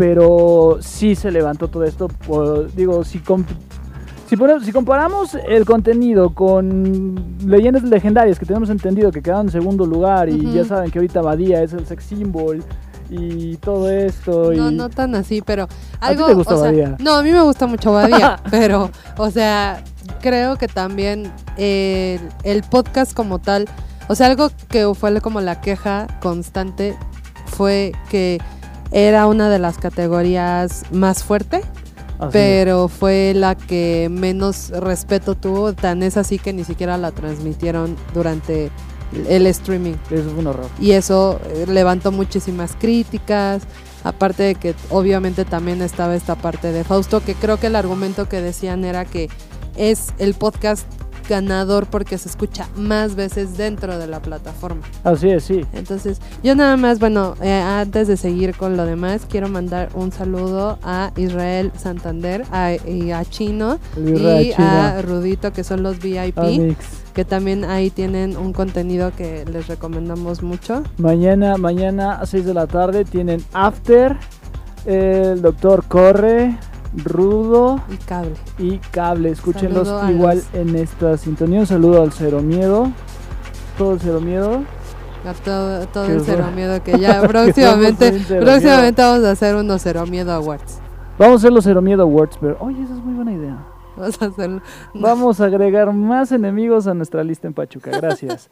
Pero sí se levantó todo esto. por- digo, si, comp- si, pone- si comparamos el contenido con leyendas legendarias que tenemos entendido que quedaron en segundo lugar y ya saben que ahorita Badía es el sex symbol y todo esto. No, y... no tan así, pero ti algo. te gusta o sea, Badía? No, a mí me gusta mucho Badía, [laughs] pero, o sea, creo que también el podcast como tal, o sea, algo que fue como la queja constante fue que era una de las categorías más fuerte, Así es. pero fue la que menos respeto tuvo, tan es así que ni siquiera la transmitieron durante el streaming Eso fue un horror. y eso eh, levantó muchísimas críticas. Aparte de que obviamente también estaba esta parte de Fausto, que creo que el argumento que decían era que es el podcast ganador porque se escucha más veces dentro de la plataforma. Así es, sí. Entonces, yo nada más, bueno, eh, antes de seguir con lo demás, quiero mandar un saludo a Israel Santander a- y a Chino y a Rudito, que son los VIP, Amix. que también ahí tienen un contenido que les recomendamos mucho. Mañana, mañana a 6 de la tarde tienen After, el doctor Corre, Rudo Y cable. y Cable. Escúchenlos Saludo igual los- en esta sintonía. Un saludo al Cero Miedo. Todo el Cero Miedo. A todo, todo el cero miedo que ya [laughs] [laughs] próximamente, próximamente vamos a hacer unos cero miedo awards. Vamos a hacer los Cero Miedo Awards, pero oye, esa es muy buena idea. Vamos a hacerlo. Vamos a agregar más enemigos a nuestra lista en Pachuca. Gracias.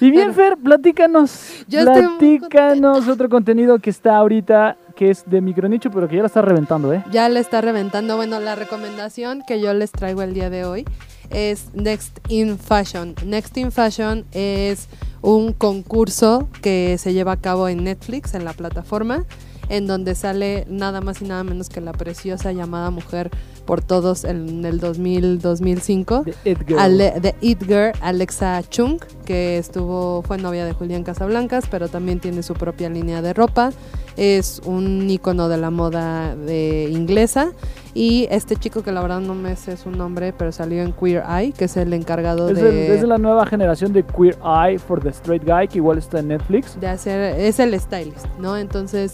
Y bien, Fer, platícanos. Yo platícanos otro contenido que está ahorita, que es de micronicho, pero que ya la está reventando, ¿eh? Ya le está reventando. Bueno, la recomendación que yo les traigo el día de hoy es Next in Fashion. Next in Fashion es un concurso que se lleva a cabo en Netflix, en la plataforma, en donde sale nada más y nada menos que la preciosa llamada mujer por todos en el 2000-2005. De Edgar. Ale- de It Girl, Alexa Chung, que estuvo, fue novia de Julián Casablancas, pero también tiene su propia línea de ropa. Es un icono de la moda de inglesa. Y este chico, que la verdad no me sé su nombre, pero salió en Queer Eye, que es el encargado Es, de, el- es de la nueva generación de Queer Eye for the Straight Guy, que igual está en Netflix. de hacer, es el stylist, ¿no? Entonces,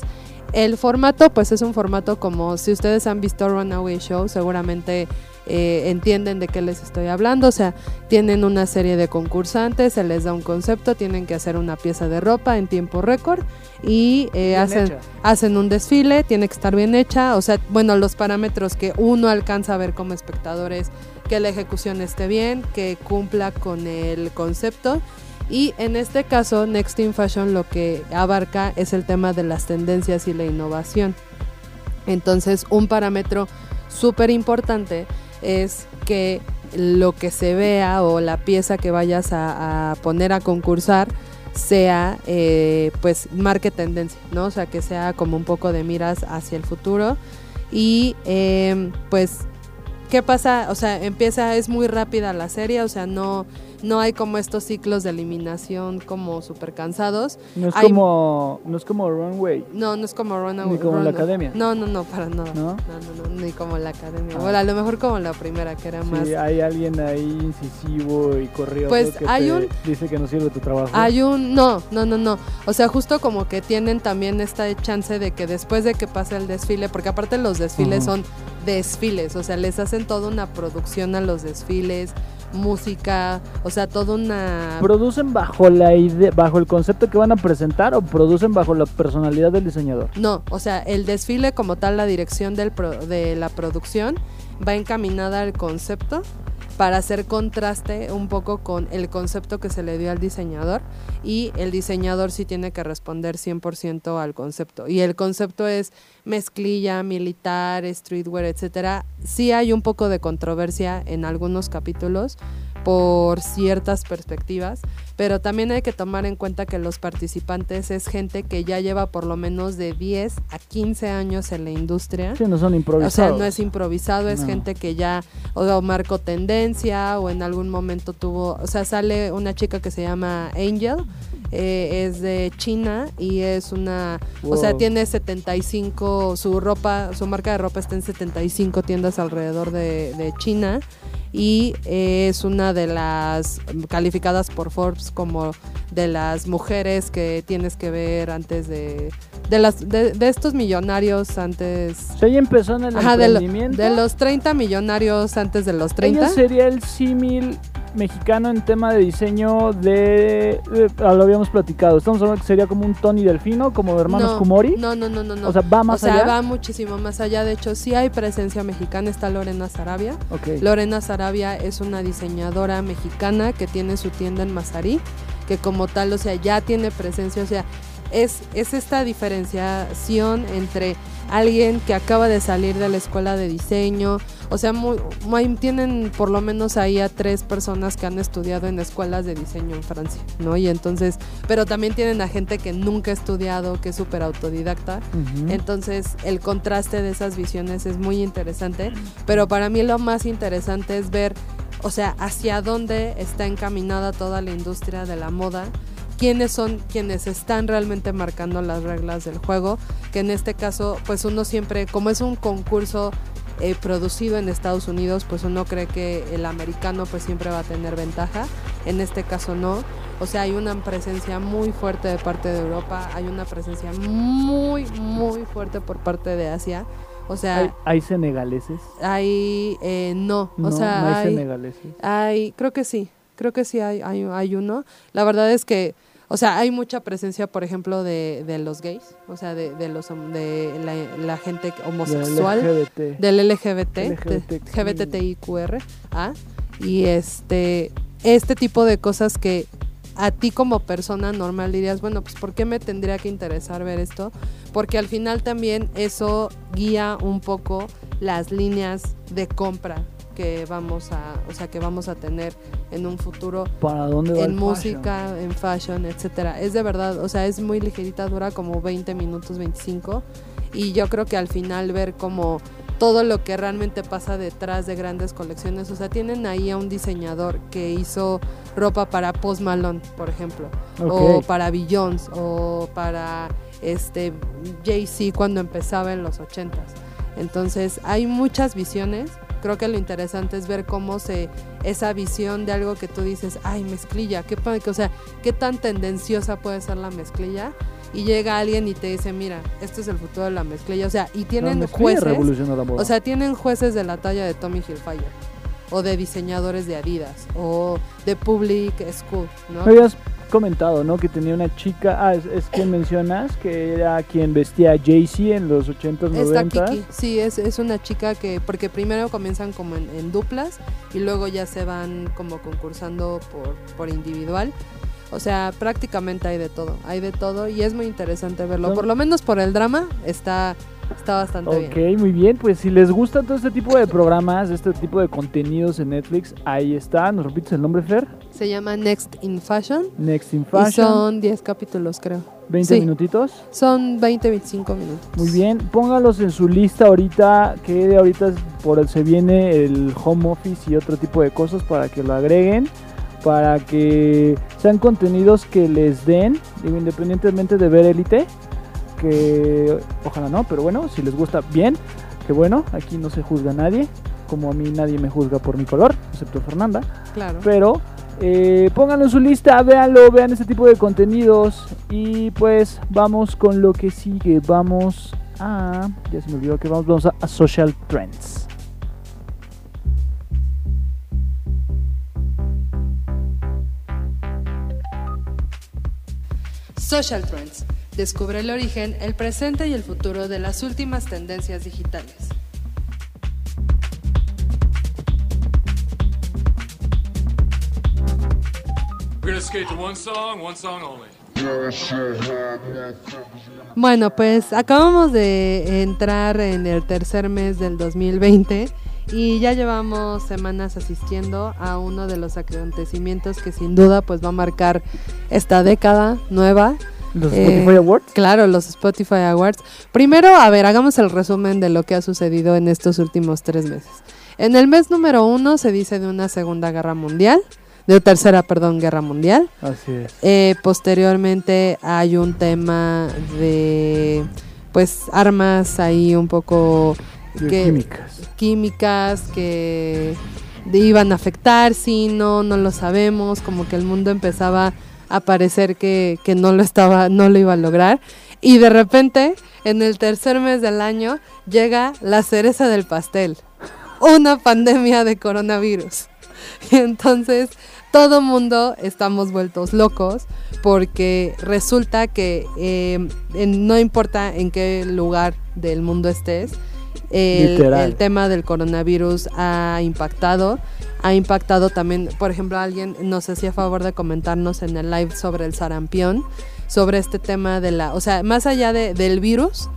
el formato, pues es un formato como si ustedes han visto Runaway Show, seguramente eh, entienden de qué les estoy hablando. O sea, tienen una serie de concursantes, se les da un concepto, tienen que hacer una pieza de ropa en tiempo récord y eh, hacen, hecha. hacen un desfile, tiene que estar bien hecha. O sea, bueno, los parámetros que uno alcanza a ver como espectador es que la ejecución esté bien, que cumpla con el concepto. Y en este caso, Next in Fashion lo que abarca es el tema de las tendencias y la innovación. Entonces, un parámetro súper importante es que lo que se vea o la pieza que vayas a, poner a concursar sea, eh, pues, marque tendencia, ¿no? O sea, que sea como un poco de miras hacia el futuro. Y, eh, pues, ¿qué pasa? O sea, empieza, es muy rápida la serie, o sea, no, no hay como estos ciclos de eliminación como súper cansados. No es, Hay- como, no es como Runway, No, no es como Runaway. Ni como la academia. No, no, no, para nada. ¿no? No, no, no, ni como la academia. Ah. Bueno, a lo mejor como la primera, que era más. Sí, hay alguien ahí incisivo y corrioso Pues que hay te un- dice que no sirve tu trabajo. Hay un. No, no, no, no. O sea, justo como que tienen también esta chance de que después de que pase el desfile, porque aparte los desfiles son desfiles, o sea, les hacen toda una producción a los desfiles, música, o sea, toda una. ¿Producen bajo la idea, bajo el concepto que van a presentar o producen bajo la personalidad del diseñador? No, o sea, el desfile como tal, la dirección del pro- de la producción va encaminada al concepto para hacer contraste un poco con el concepto que se le dio al diseñador y el diseñador sí tiene que responder 100% al concepto. Y el concepto es mezclilla, militar, streetwear, etcétera. Sí hay un poco de controversia en algunos capítulos por ciertas perspectivas, pero también hay que tomar en cuenta que los participantes es gente que ya lleva por lo menos de 10 a 15 años en la industria. Sí, no son O improvisados. sea, no es improvisado, es No. gente que ya o marcó tendencia o en algún momento tuvo, o sea, sale una chica que se llama Angel, eh, es de China y es una, o sea, tiene 75, su ropa, su marca de ropa está en 75 tiendas alrededor de, de China y eh, es una de las calificadas por Forbes como de las mujeres que tienes que ver antes de de las de, de estos millonarios antes O sea, ella empezó en el Ajá, de, lo- emprendimiento. de los 30 millonarios antes de los 30. Ella sería el símil mexicano en tema de diseño de... ah, lo habíamos platicado. Estamos hablando que sería como un Tony Delfino, como hermanos no, Kumori. No, no, no, no, no. O sea, va más O sea, allá. va muchísimo más allá. De hecho, sí hay presencia mexicana. Está Lorena Sarabia. Ok. Lorena Sarabia es una diseñadora mexicana que tiene su tienda en Mazarí, que como tal, o sea, ya tiene presencia, o sea, es, es esta diferenciación entre alguien que acaba de salir de la escuela de diseño, o sea, muy, muy- tienen por lo menos ahí a tres personas que han estudiado en escuelas de diseño en Francia, ¿no? Y entonces, pero también tienen a gente que nunca ha estudiado, que es súper autodidacta, entonces el contraste de esas visiones es muy interesante, pero para mí lo más interesante es ver o sea, hacia dónde está encaminada toda la industria de la moda, quiénes son quienes están realmente marcando las reglas del juego, que en este caso, pues uno siempre, como es un concurso eh, producido en Estados Unidos, pues uno cree que el americano pues siempre va a tener ventaja, en este caso no. O sea, hay una presencia muy fuerte de parte de Europa, hay una presencia muy, muy fuerte por parte de Asia. O sea, ¿Hay, hay senegaleses? hay, eh, no, No, o sea, no hay, hay, senegaleses. hay- creo que sí, creo que sí hay, hay, hay uno. La verdad es que, o sea, hay mucha presencia, por ejemplo, de, de los gays, o sea, de, de los de la, la gente homosexual, Del LGBT. del LGBT, LGBT. GBTIQR, ¿ah? y este, este tipo de cosas que a ti como persona normal dirías, bueno, pues ¿por qué me tendría que interesar ver esto? Porque al final también eso guía un poco las líneas de compra que vamos a, o sea, que vamos a tener en un futuro ¿Para dónde va en el música, en fashion, etcétera. Es de verdad, o sea, es muy ligerita, dura como 20 minutos, 25 y yo creo que al final ver como todo lo que realmente pasa detrás de grandes colecciones, o sea, tienen ahí a un diseñador que hizo ropa para Post Malone, por ejemplo, fashion? o para Beyoncé o para este Jay-Z cuando empezaba en los 80s. Entonces, hay muchas visiones. Creo que lo interesante es ver cómo se esa visión de algo que tú dices, ay, mezclilla, qué o sea, qué tan tendenciosa puede ser la mezclilla y llega alguien y te dice, mira, este es el futuro de la mezclilla, o sea, y tienen jueces, revolucionó la moda. o sea, tienen jueces de la talla de Tommy Hilfiger o de diseñadores de Adidas o de Public School, ¿no? Comentado, ¿no? Que tenía una chica, ah, es, es quien mencionas, que era quien vestía a Jay-Z en los 80s, Está 90s. Kiki, sí, es, es una chica que, porque primero comienzan como en, en duplas y luego ya se van como concursando por, por individual. O sea, prácticamente hay de todo, hay de todo y es muy interesante verlo. Por lo menos por el drama está, está bastante Ok, bien. muy bien. Pues si les gusta todo este tipo de programas, este tipo de contenidos en Netflix, ahí está. ¿Nos repites el nombre, Fer? Se llama Next in Fashion Next in y Fashion. son 10 capítulos creo. 20 sí. minutitos. Son 20-25 minutos. Muy bien. Póngalos en su lista ahorita, que ahorita por el, se viene el home office y otro tipo de cosas para que lo agreguen. Para que sean contenidos que les den, independientemente de ver élite, que ojalá no, pero bueno, si les gusta bien, que bueno, aquí no se juzga a nadie, como a mí nadie me juzga por mi color, excepto Fernanda, Claro. pero eh, pónganlo en su lista, véanlo, vean este tipo de contenidos y pues vamos con lo que sigue, vamos a, ya se me olvidó que vamos, vamos a, a Social Trends. Social Trends. Descubre el origen, el presente y el futuro de las últimas tendencias digitales. Bueno, pues acabamos de entrar en el tercer mes del 2020 y ya llevamos semanas asistiendo a uno de los acontecimientos que sin duda pues va a marcar esta década nueva. Los Eh, Spotify Awards. Claro, los Spotify Awards. Primero, a ver, hagamos el resumen de lo que ha sucedido en estos últimos tres meses. En el mes número uno se dice de una Segunda Guerra Mundial, de tercera, perdón, Guerra Mundial. Así es. Eh, posteriormente hay un tema de, pues, armas ahí un poco que- Químicas. químicas que iban a afectar, sí, no, no lo sabemos, como que el mundo empezaba a parecer que, que no lo estaba, no lo iba a lograr. Y de repente, en el tercer mes del año, llega la cereza del pastel, una pandemia de coronavirus. Y [laughs] entonces todo mundo estamos vueltos locos porque resulta que eh, en- no importa en qué lugar del mundo estés, el, el tema del coronavirus ha impactado. Ha impactado también, por ejemplo, alguien nos hacía favor de comentarnos en el live sobre el sarampión, sobre este tema de la, o sea, más allá de- del virus,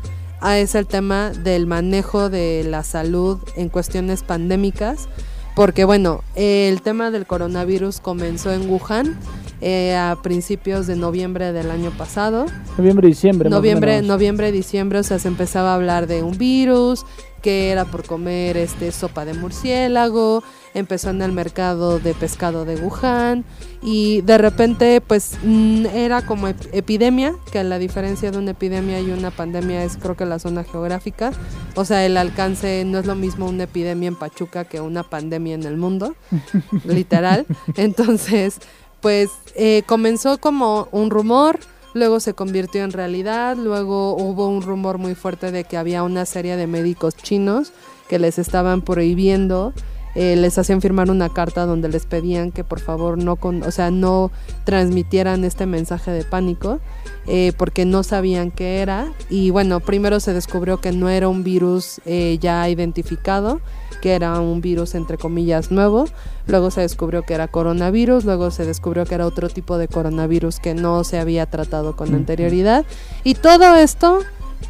ah, es el tema del manejo de la salud en cuestiones pandémicas, porque bueno, el tema del coronavirus comenzó en Wuhan eh, a principios de noviembre del año pasado. Noviembre, diciembre. Noviembre, noviembre, diciembre, o sea, se empezaba a hablar de un virus, que era por comer este sopa de murciélago, empezó en el mercado de pescado de Wuhan y de repente pues mm, era como ep- epidemia, que la diferencia de una epidemia y una pandemia es creo que la zona geográfica, o sea, el alcance no es lo mismo una epidemia en Pachuca que una pandemia en el mundo, [laughs] literal. Entonces, pues eh, comenzó como un rumor, luego se convirtió en realidad, luego hubo un rumor muy fuerte de que había una serie de médicos chinos que les estaban prohibiendo, eh, les hacían firmar una carta donde les pedían que por favor no, con, o sea, no transmitieran este mensaje de pánico eh, porque no sabían qué era. Y bueno, primero se descubrió que no era un virus eh, ya identificado, que era un virus entre comillas nuevo, luego se descubrió que era coronavirus, luego se descubrió que era otro tipo de coronavirus que no se había tratado con anterioridad. Y todo esto,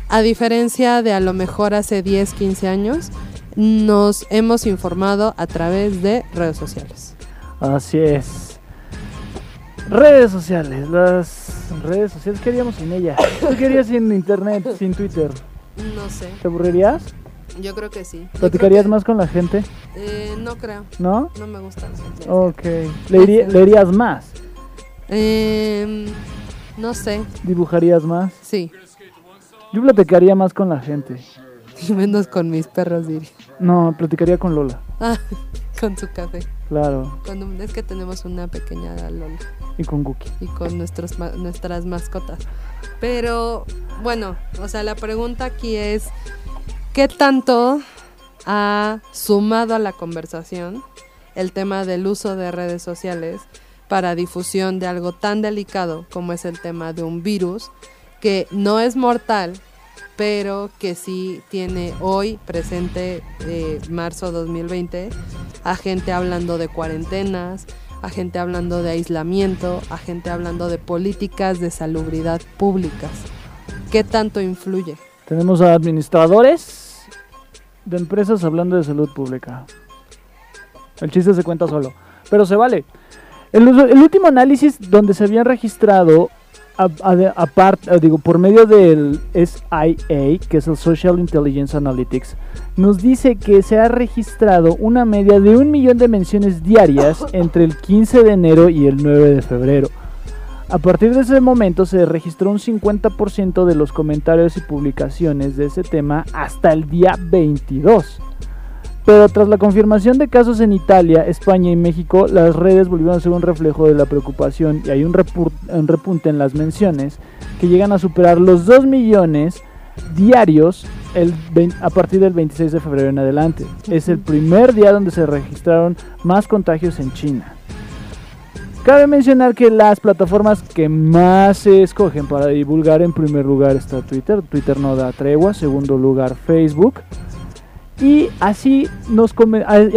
a diferencia de a lo mejor hace 10, 15 años, nos hemos informado a través de redes sociales. Así es. Redes sociales, las redes sociales, ¿qué haríamos sin ella? ¿Qué querías sin internet, sin Twitter? No sé, ¿Te aburrirías? yo creo que sí. ¿Platicarías que- más con la gente? Eh, no creo, ¿No? no me gusta. Ok. ¿Leería- ¿Leerías más? Em, no sé, ¿Dibujarías más? sí, Yo platicaría más con la gente. y [laughs] menos con mis perros, diría. No, platicaría con Lola. Ah, [laughs] con su café. Claro. Un- es que tenemos una pequeña Lola Y con Cookie. y con nuestros, nuestras mascotas. Pero bueno, o sea, la pregunta aquí es, ¿qué tanto ha sumado a la conversación el tema del uso de redes sociales para difusión de algo tan delicado como es el tema de un virus que no es mortal, pero que sí tiene hoy presente eh, marzo 2020 a gente hablando de cuarentenas, a gente hablando de aislamiento, a gente hablando de políticas de salubridad públicas. ¿Qué tanto influye? Tenemos a administradores de empresas hablando de salud pública. El chiste se cuenta solo. Pero se vale. El, el último análisis donde se habían registrado, a- a- apart- eh, digo, por medio del SIA, que es el Social Intelligence Analytics, nos dice que se ha registrado una media de un millón de menciones diarias [laughs] entre el 15 de enero y el 9 de febrero. A partir de ese momento se registró un 50% de los comentarios y publicaciones de ese tema hasta el día 22. Pero tras la confirmación de casos en Italia, España y México, las redes volvieron a ser un reflejo de la preocupación y hay un, repunte en las menciones que llegan a superar los 2 millones diarios el a partir del 26 de febrero en adelante. Es el primer día donde se registraron más contagios en China. Cabe mencionar que las plataformas que más se escogen para divulgar en primer lugar está Twitter, Twitter no da tregua, segundo lugar Facebook y así nos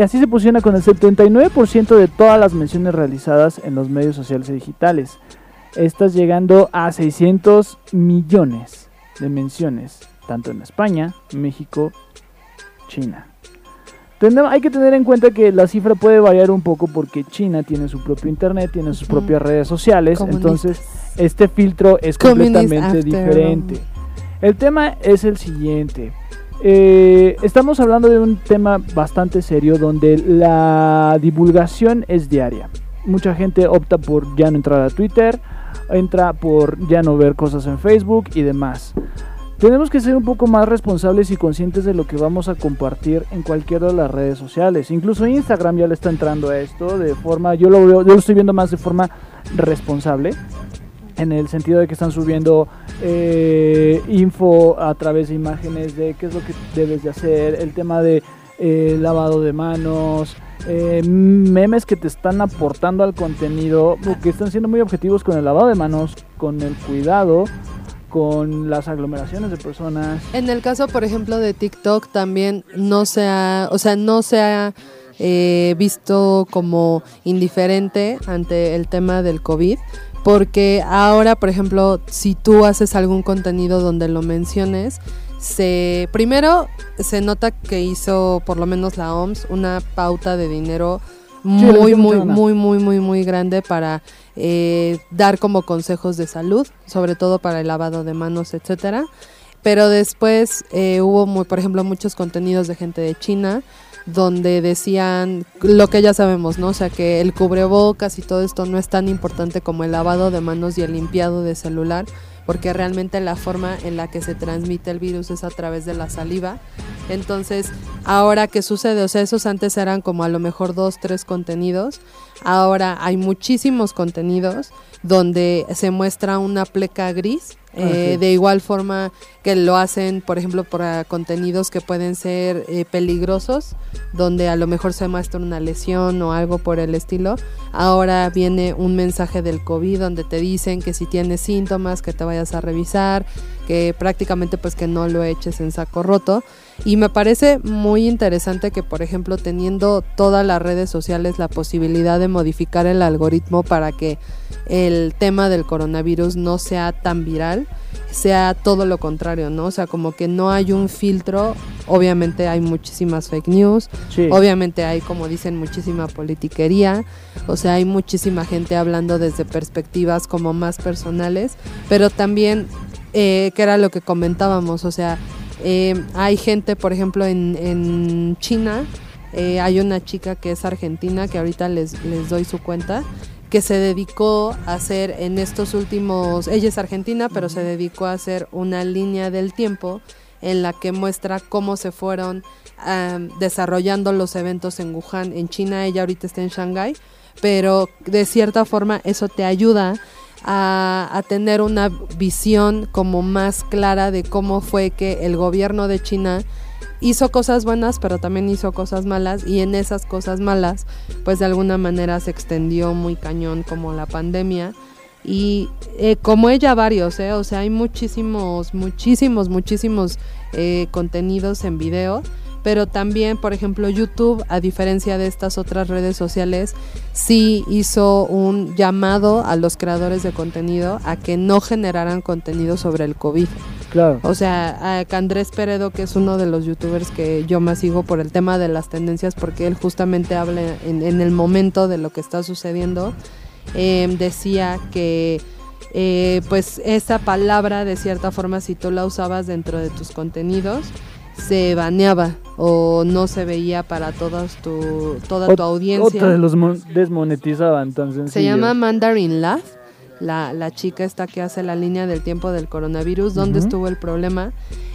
así se posiciona con el 79% de todas las menciones realizadas en los medios sociales y digitales. Estas llegando a 600 millones de menciones, tanto en España, México, China. Hay que tener en cuenta que la cifra puede variar un poco porque China tiene su propio internet, tiene sus propias redes sociales, Comunistas. entonces este filtro es completamente diferente. El tema es el siguiente. Eh, estamos hablando de un tema bastante serio donde la divulgación es diaria. Mucha gente opta por ya no entrar a Twitter, entra por ya no ver cosas en Facebook y demás. Tenemos que ser un poco más responsables y conscientes de lo que vamos a compartir en cualquiera de las redes sociales. Incluso Instagram ya le está entrando a esto de forma, yo lo veo, yo lo estoy viendo más de forma responsable en el sentido de que están subiendo eh, info a través de imágenes de qué es lo que debes de hacer, el tema de eh, lavado de manos, eh, memes que te están aportando al contenido, que están siendo muy objetivos con el lavado de manos, con el cuidado, con las aglomeraciones de personas. En el caso, por ejemplo, de TikTok también no se ha, o sea, no se ha visto como indiferente ante el tema del COVID, porque ahora, por ejemplo, si tú haces algún contenido donde lo menciones, se primero se nota que hizo por lo menos la OMS una pauta de dinero muy muy muy muy muy muy grande para eh, dar como consejos de salud sobre todo para el lavado de manos etcétera. Pero después eh, hubo muy, por ejemplo muchos contenidos de gente de China donde decían lo que ya sabemos, ¿no? O sea, que el cubrebocas y todo esto no es tan importante como el lavado de manos y el limpiado de celular, porque realmente la forma en la que se transmite el virus es a través de la saliva. Entonces, ahora qué sucede, o sea, esos antes eran como a lo mejor dos, tres contenidos, ahora hay muchísimos contenidos donde se muestra una pleca gris eh, sí. de igual forma que lo hacen, por ejemplo, para contenidos que pueden ser eh, peligrosos, donde a lo mejor se muestra una lesión o algo por el estilo. Ahora viene un mensaje del COVID donde te dicen que si tienes síntomas, que te vayas a revisar, que prácticamente pues que no lo eches en saco roto. Y me parece muy interesante que, por ejemplo, teniendo todas las redes sociales la posibilidad de modificar el algoritmo para que el tema del coronavirus no sea tan viral, sea todo lo contrario, ¿no? O sea, como que no hay un filtro, obviamente hay muchísimas fake news, Sí. obviamente hay, como dicen, muchísima politiquería, o sea, hay muchísima gente hablando desde perspectivas como más personales, pero también, eh, que era lo que comentábamos, o sea, eh, hay gente, por ejemplo, en, China, eh, hay una chica que es argentina, que ahorita les, doy su cuenta, que se dedicó a hacer en estos últimos, ella es argentina, pero se dedicó a hacer una línea del tiempo en la que muestra cómo se fueron desarrollando los eventos en Wuhan, en China, ella ahorita está en Shanghái, pero de cierta forma eso te ayuda a, tener una visión como más clara de cómo fue que el gobierno de China hizo cosas buenas, pero también hizo cosas malas y en esas cosas malas, pues de alguna manera se extendió muy cañón como la pandemia y eh, como ella varios, ¿eh? o sea, hay muchísimos, muchísimos, muchísimos eh, contenidos en video, pero también, por ejemplo, YouTube, a diferencia de estas otras redes sociales, sí hizo un llamado a los creadores de contenido a que no generaran contenido sobre el COVID. Claro. O sea, a Andrés Peredo, que es uno de los youtubers que yo más sigo por el tema de las tendencias, porque él justamente habla en, en el momento de lo que está sucediendo, eh, decía que eh, pues esa palabra de cierta forma si tú la usabas dentro de tus contenidos se baneaba o no se veía para todas tu, toda tu audiencia. Otra los mon- desmonetizaban tan Se sencillo. llama Mandarin Laugh, la, la chica esta que hace la línea del tiempo del coronavirus, dónde Ujú. estuvo el problema.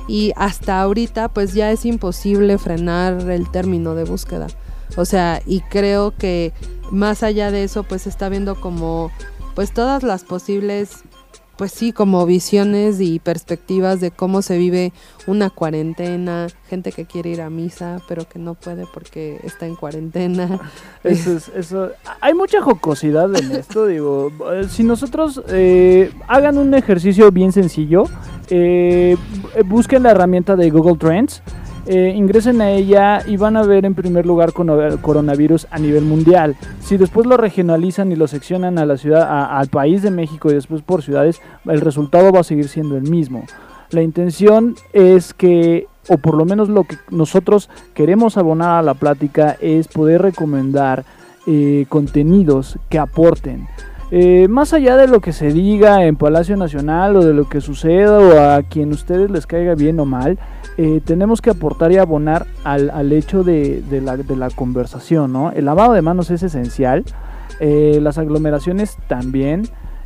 Y hasta ahorita pues ya es imposible frenar el término de búsqueda. O sea, y creo que más allá de eso pues se está viendo como pues todas las posibles pues sí, como visiones y perspectivas de cómo se vive una cuarentena, gente que quiere ir a misa, pero que no puede porque está en cuarentena. [laughs] Eso es- eso, hay mucha jocosidad en esto, digo, eh, si nosotros eh, hagan un ejercicio bien sencillo, eh, bu- busquen la herramienta de Google Trends, eh, ingresen a ella y van a ver en primer lugar con coronavirus a nivel mundial. Si después lo regionalizan y lo seccionan a la ciudad, al país de México y después por ciudades, el resultado va a seguir siendo el mismo. La intención es que, o por lo menos lo que nosotros queremos abonar a la plática, es poder recomendar eh, contenidos que aporten. Eh, más allá de lo que se diga en Palacio Nacional o de lo que suceda o a quien ustedes les caiga bien o mal, eh, tenemos que aportar y abonar al, al hecho de, de la, de la conversación, ¿no? El lavado de manos es esencial, eh, las aglomeraciones también.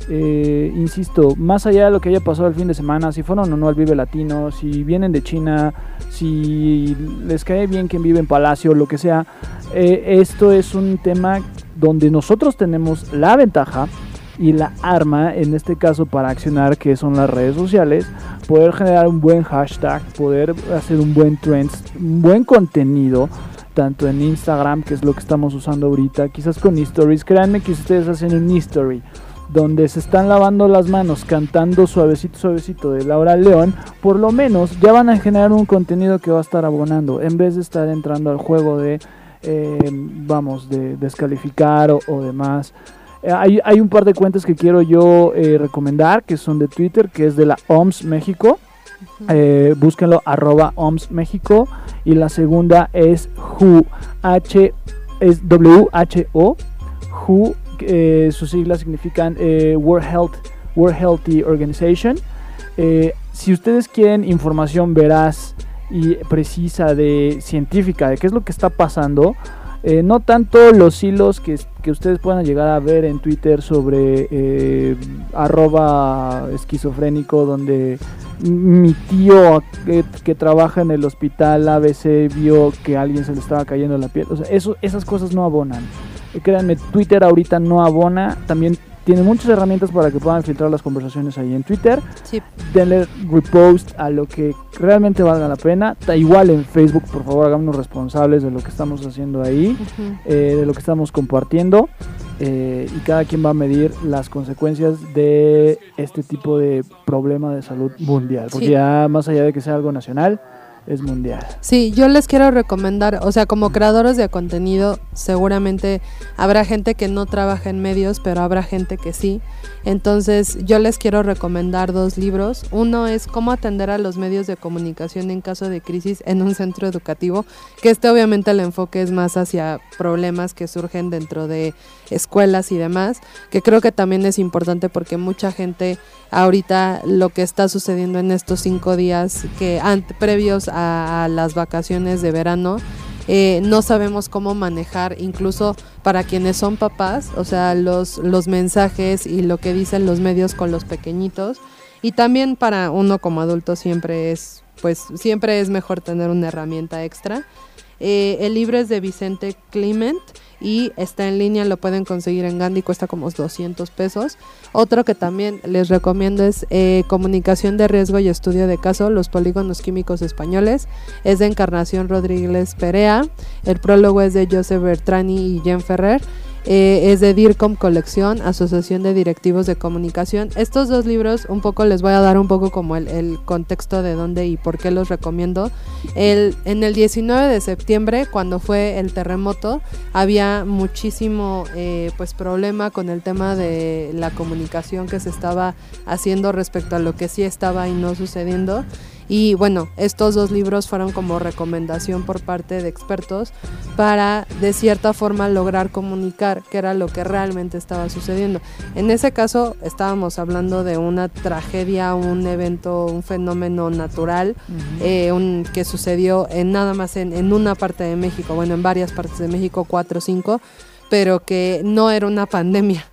Eh, insisto, más allá de lo que haya pasado el fin de semana, si fueron o no al Vive Latino, si vienen de China, si les cae bien quien vive en Palacio, lo que sea, eh, esto es un tema donde nosotros tenemos la ventaja y la arma, en este caso para accionar, que son las redes sociales, poder generar un buen hashtag, poder hacer un buen trends, un buen contenido, tanto en Instagram, que es lo que estamos usando ahorita, quizás con stories, créanme que ustedes hacen un history donde se están lavando las manos cantando suavecito suavecito de Laura León, por lo menos ya van a generar un contenido que va a estar abonando, en vez de estar entrando al juego de, eh, vamos, de descalificar o, o demás. Eh, hay, hay un par de cuentas que quiero yo eh, recomendar, que son de Twitter, que es de la OMS México. Eh, búsquenlo arroba OMS México. Y la segunda es WHO, H, es WHO, WHO, eh, sus siglas significan eh, World, Health, World Healthy Organization. Eh, si ustedes quieren información veraz y precisa de científica de qué es lo que está pasando. Eh, no tanto los hilos que, que, ustedes puedan llegar a ver en Twitter sobre arroba esquizofrénico, donde mi tío que, trabaja en el hospital ABC vio que alguien se le estaba cayendo la piel. O sea, eso, esas cosas no abonan. Créanme, Twitter ahorita no abona. También tiene muchas herramientas para que puedan filtrar las conversaciones ahí en Twitter. Sí. Denle repost a lo que realmente valga la pena. Igual en Facebook, por favor, hagámonos responsables de lo que estamos haciendo ahí, eh, de lo que estamos compartiendo. eh, y cada quien va a medir las consecuencias de este tipo de problema de salud mundial. Porque Sí. ya más allá de que sea algo nacional, es mundial. Sí, yo les quiero recomendar, o sea, como creadores de contenido, seguramente habrá gente que no trabaja en medios, pero habrá gente que sí. Entonces, yo les quiero recomendar dos libros. Uno es Cómo atender a los medios de comunicación en caso de crisis en un centro educativo, que este obviamente el enfoque es más hacia problemas que surgen dentro de escuelas y demás, que creo que también es importante porque mucha gente ahorita lo que está sucediendo en estos cinco días que previos a, las vacaciones de verano eh, no sabemos cómo manejar incluso para quienes son papás o sea los los mensajes y lo que dicen los medios con los pequeñitos. Y también para uno como adulto siempre es pues siempre es mejor tener una herramienta extra. Eh, el libro es de Vicente Clement y está en línea, lo pueden conseguir en Gandhi, cuesta como 200 pesos. Otro que también les recomiendo es eh, Comunicación de Riesgo y Estudio de Caso, los polígonos químicos españoles. Es de Encarnación Rodríguez Perea. El prólogo es de Joseph Bertrani y Jen Ferrer. Eh, es de DIRCOM Colección, Asociación de Directivos de Comunicación. Estos dos libros, un poco les voy a dar un poco como el, el contexto de dónde y por qué los recomiendo. El, en el 19 de septiembre, cuando fue el terremoto, había muchísimo eh, pues problema con el tema de la comunicación que se estaba haciendo respecto a lo que sí estaba y no sucediendo. Y bueno, estos dos libros fueron como recomendación por parte de expertos para de cierta forma lograr comunicar qué era lo que realmente estaba sucediendo. En ese caso estábamos hablando de una tragedia, un evento, un fenómeno natural eh, un, que sucedió en nada más en, en una parte de México, bueno, en varias partes de México, cuatro o cinco, pero que no era una [laughs] pandemia.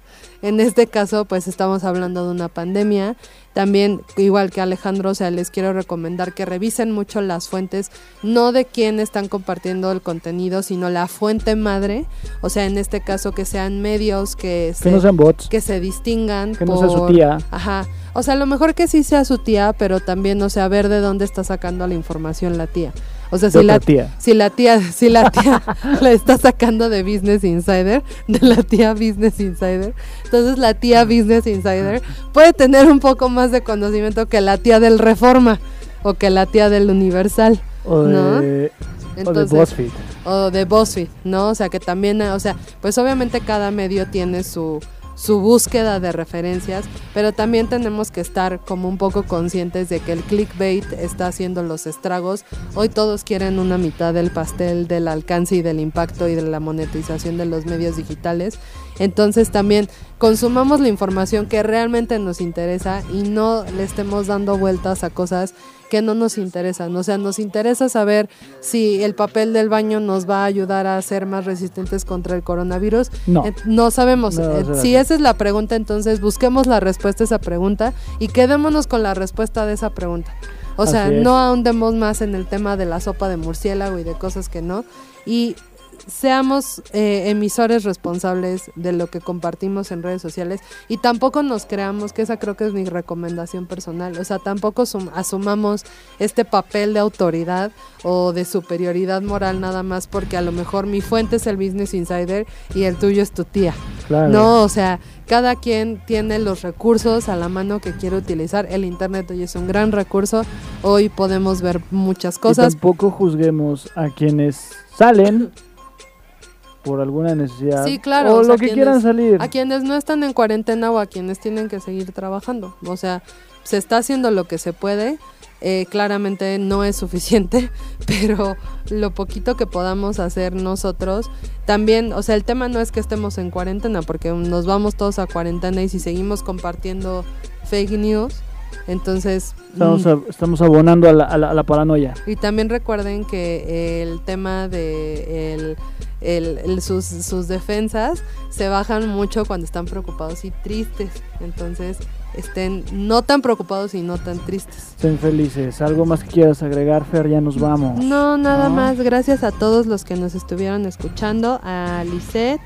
En este caso, pues estamos hablando de una pandemia. También, igual que Alejandro, o sea, les quiero recomendar que revisen mucho las fuentes, no de quién están compartiendo el contenido, sino la fuente madre. O sea, en este caso, que sean medios que Que no sean bots, que se distingan que no sea su tía. Ajá. O sea, a lo mejor que sí sea su tía, pero también, o sea, ver de dónde está sacando la información la tía. O sea, si la, tía. si la tía, si la tía [laughs] la está sacando de Business Insider, de la tía Business Insider, entonces la tía Business Insider puede tener un poco más de conocimiento que la tía del Reforma o que la tía del Universal. O de, ¿no? o de Entonces, BuzzFeed. o de BuzzFeed, ¿no? O sea, que también, o sea, pues obviamente cada medio tiene su, su búsqueda de referencias, pero también tenemos que estar como un poco conscientes de que el clickbait está haciendo los estragos. Hoy todos quieren una mitad del pastel del alcance y del impacto y de la monetización de los medios digitales. Entonces también consumamos la información que realmente nos interesa y no le estemos dando vueltas a cosas que no nos interesan. O sea, nos interesa saber si el papel del baño nos va a ayudar a ser más resistentes contra el coronavirus. No. Eh, no sabemos. No, Eh, si esa es la pregunta, entonces busquemos la respuesta a esa pregunta y quedémonos con la respuesta de esa pregunta. O sea, no ahondemos más en el tema de la sopa de murciélago y de cosas que no. Y seamos eh, emisores responsables de lo que compartimos en redes sociales y tampoco nos creamos, que esa creo que es mi recomendación personal, o sea, tampoco sum- asumamos este papel de autoridad o de superioridad moral nada más porque a lo mejor mi fuente es el Business Insider y el tuyo es tu tía. Claro. No, o sea, cada quien tiene los recursos a la mano que quiere utilizar. El Internet hoy es un gran recurso. Hoy podemos ver muchas Y cosas. tampoco juzguemos a quienes salen por alguna necesidad. Sí, claro, O o sea, lo que quienes- quieran salir. A quienes no están en cuarentena o a quienes tienen que seguir trabajando. O sea, se está haciendo lo que se puede. eh, claramente no es suficiente, [laughs] pero lo poquito que podamos hacer nosotros, también, o sea, el tema no es que estemos en cuarentena, porque nos vamos todos a cuarentena y si seguimos compartiendo fake news, Entonces, Estamos, mm, estamos abonando a la, a la- a la paranoia. y también recuerden que el tema de el- el- el- sus, sus defensas se bajan mucho cuando están preocupados y tristes. Entonces, estén no tan preocupados y no tan tristes. Estén felices. ¿Algo más que quieras agregar, Fer? Ya nos vamos. No, nada No. más. Gracias a todos los que nos estuvieron escuchando. A Lisette,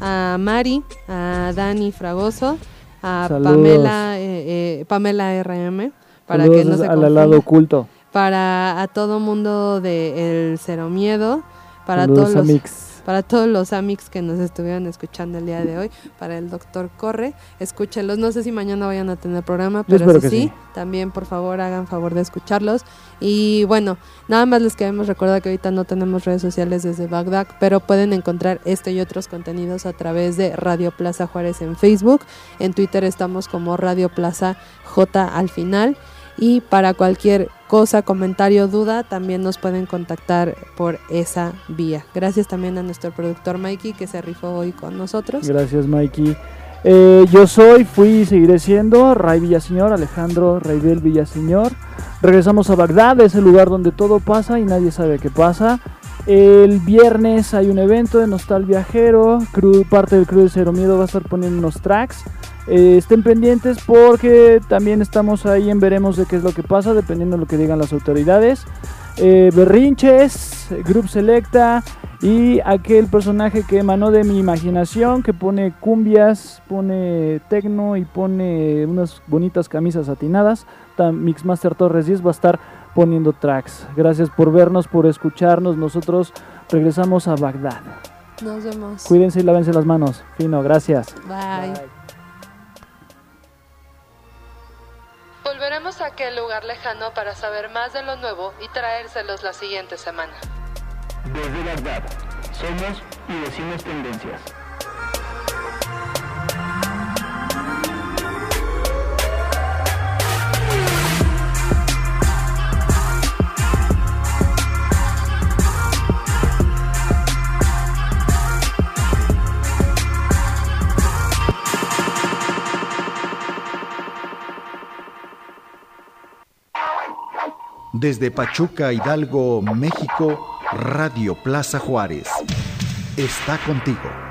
a Mari, a Dani Fragoso, a Saludos. Pamela, eh, eh, Pamela RM. Para Saludos que no se al lado oculto. Para a todo mundo de El Cero Miedo. Para Saludos todos los Mix. Para todos los amics que nos estuvieron escuchando el día de hoy, para el doctor Corre, escúchenlos. No sé si mañana vayan a tener programa, pero si sí. también por favor hagan favor de escucharlos. Y bueno, nada más les queremos recordar que ahorita no tenemos redes sociales desde Bagdad, pero pueden encontrar este y otros contenidos a través de Radio Plaza Juárez en Facebook. En Twitter estamos como Radio Plaza J al final. Y para cualquier cosa, comentario, duda, también nos pueden contactar por esa vía. Gracias también a nuestro productor Mikey que se rifó hoy con nosotros. Gracias, Mikey. Eh, yo soy, fui y seguiré siendo Ray Villaseñor, Alejandro Raibel Villaseñor. Regresamos a Bagdad, ese lugar donde todo pasa y nadie sabe qué pasa. El viernes hay un evento de Nostal Viajero. Parte del Crew de Cero Miedo va a estar poniendo unos tracks. Eh, estén pendientes porque también estamos ahí en veremos de qué es lo que pasa, dependiendo de lo que digan las autoridades. Eh, berrinches, Group Selecta y aquel personaje que emanó de mi imaginación, que pone cumbias, pone tecno y pone unas bonitas camisas atinadas. Mixmaster Torres 10 va a estar poniendo tracks. Gracias por vernos, por escucharnos. Nosotros regresamos a Bagdad. Nos vemos. Cuídense y lávense las manos. Fino, gracias. Bye. Volveremos a aquel lugar lejano para saber más de lo nuevo y traérselos la siguiente semana. Desde Bagdad, somos y decimos tendencias. Desde Pachuca, Hidalgo, México, Radio Plaza Juárez. Está contigo.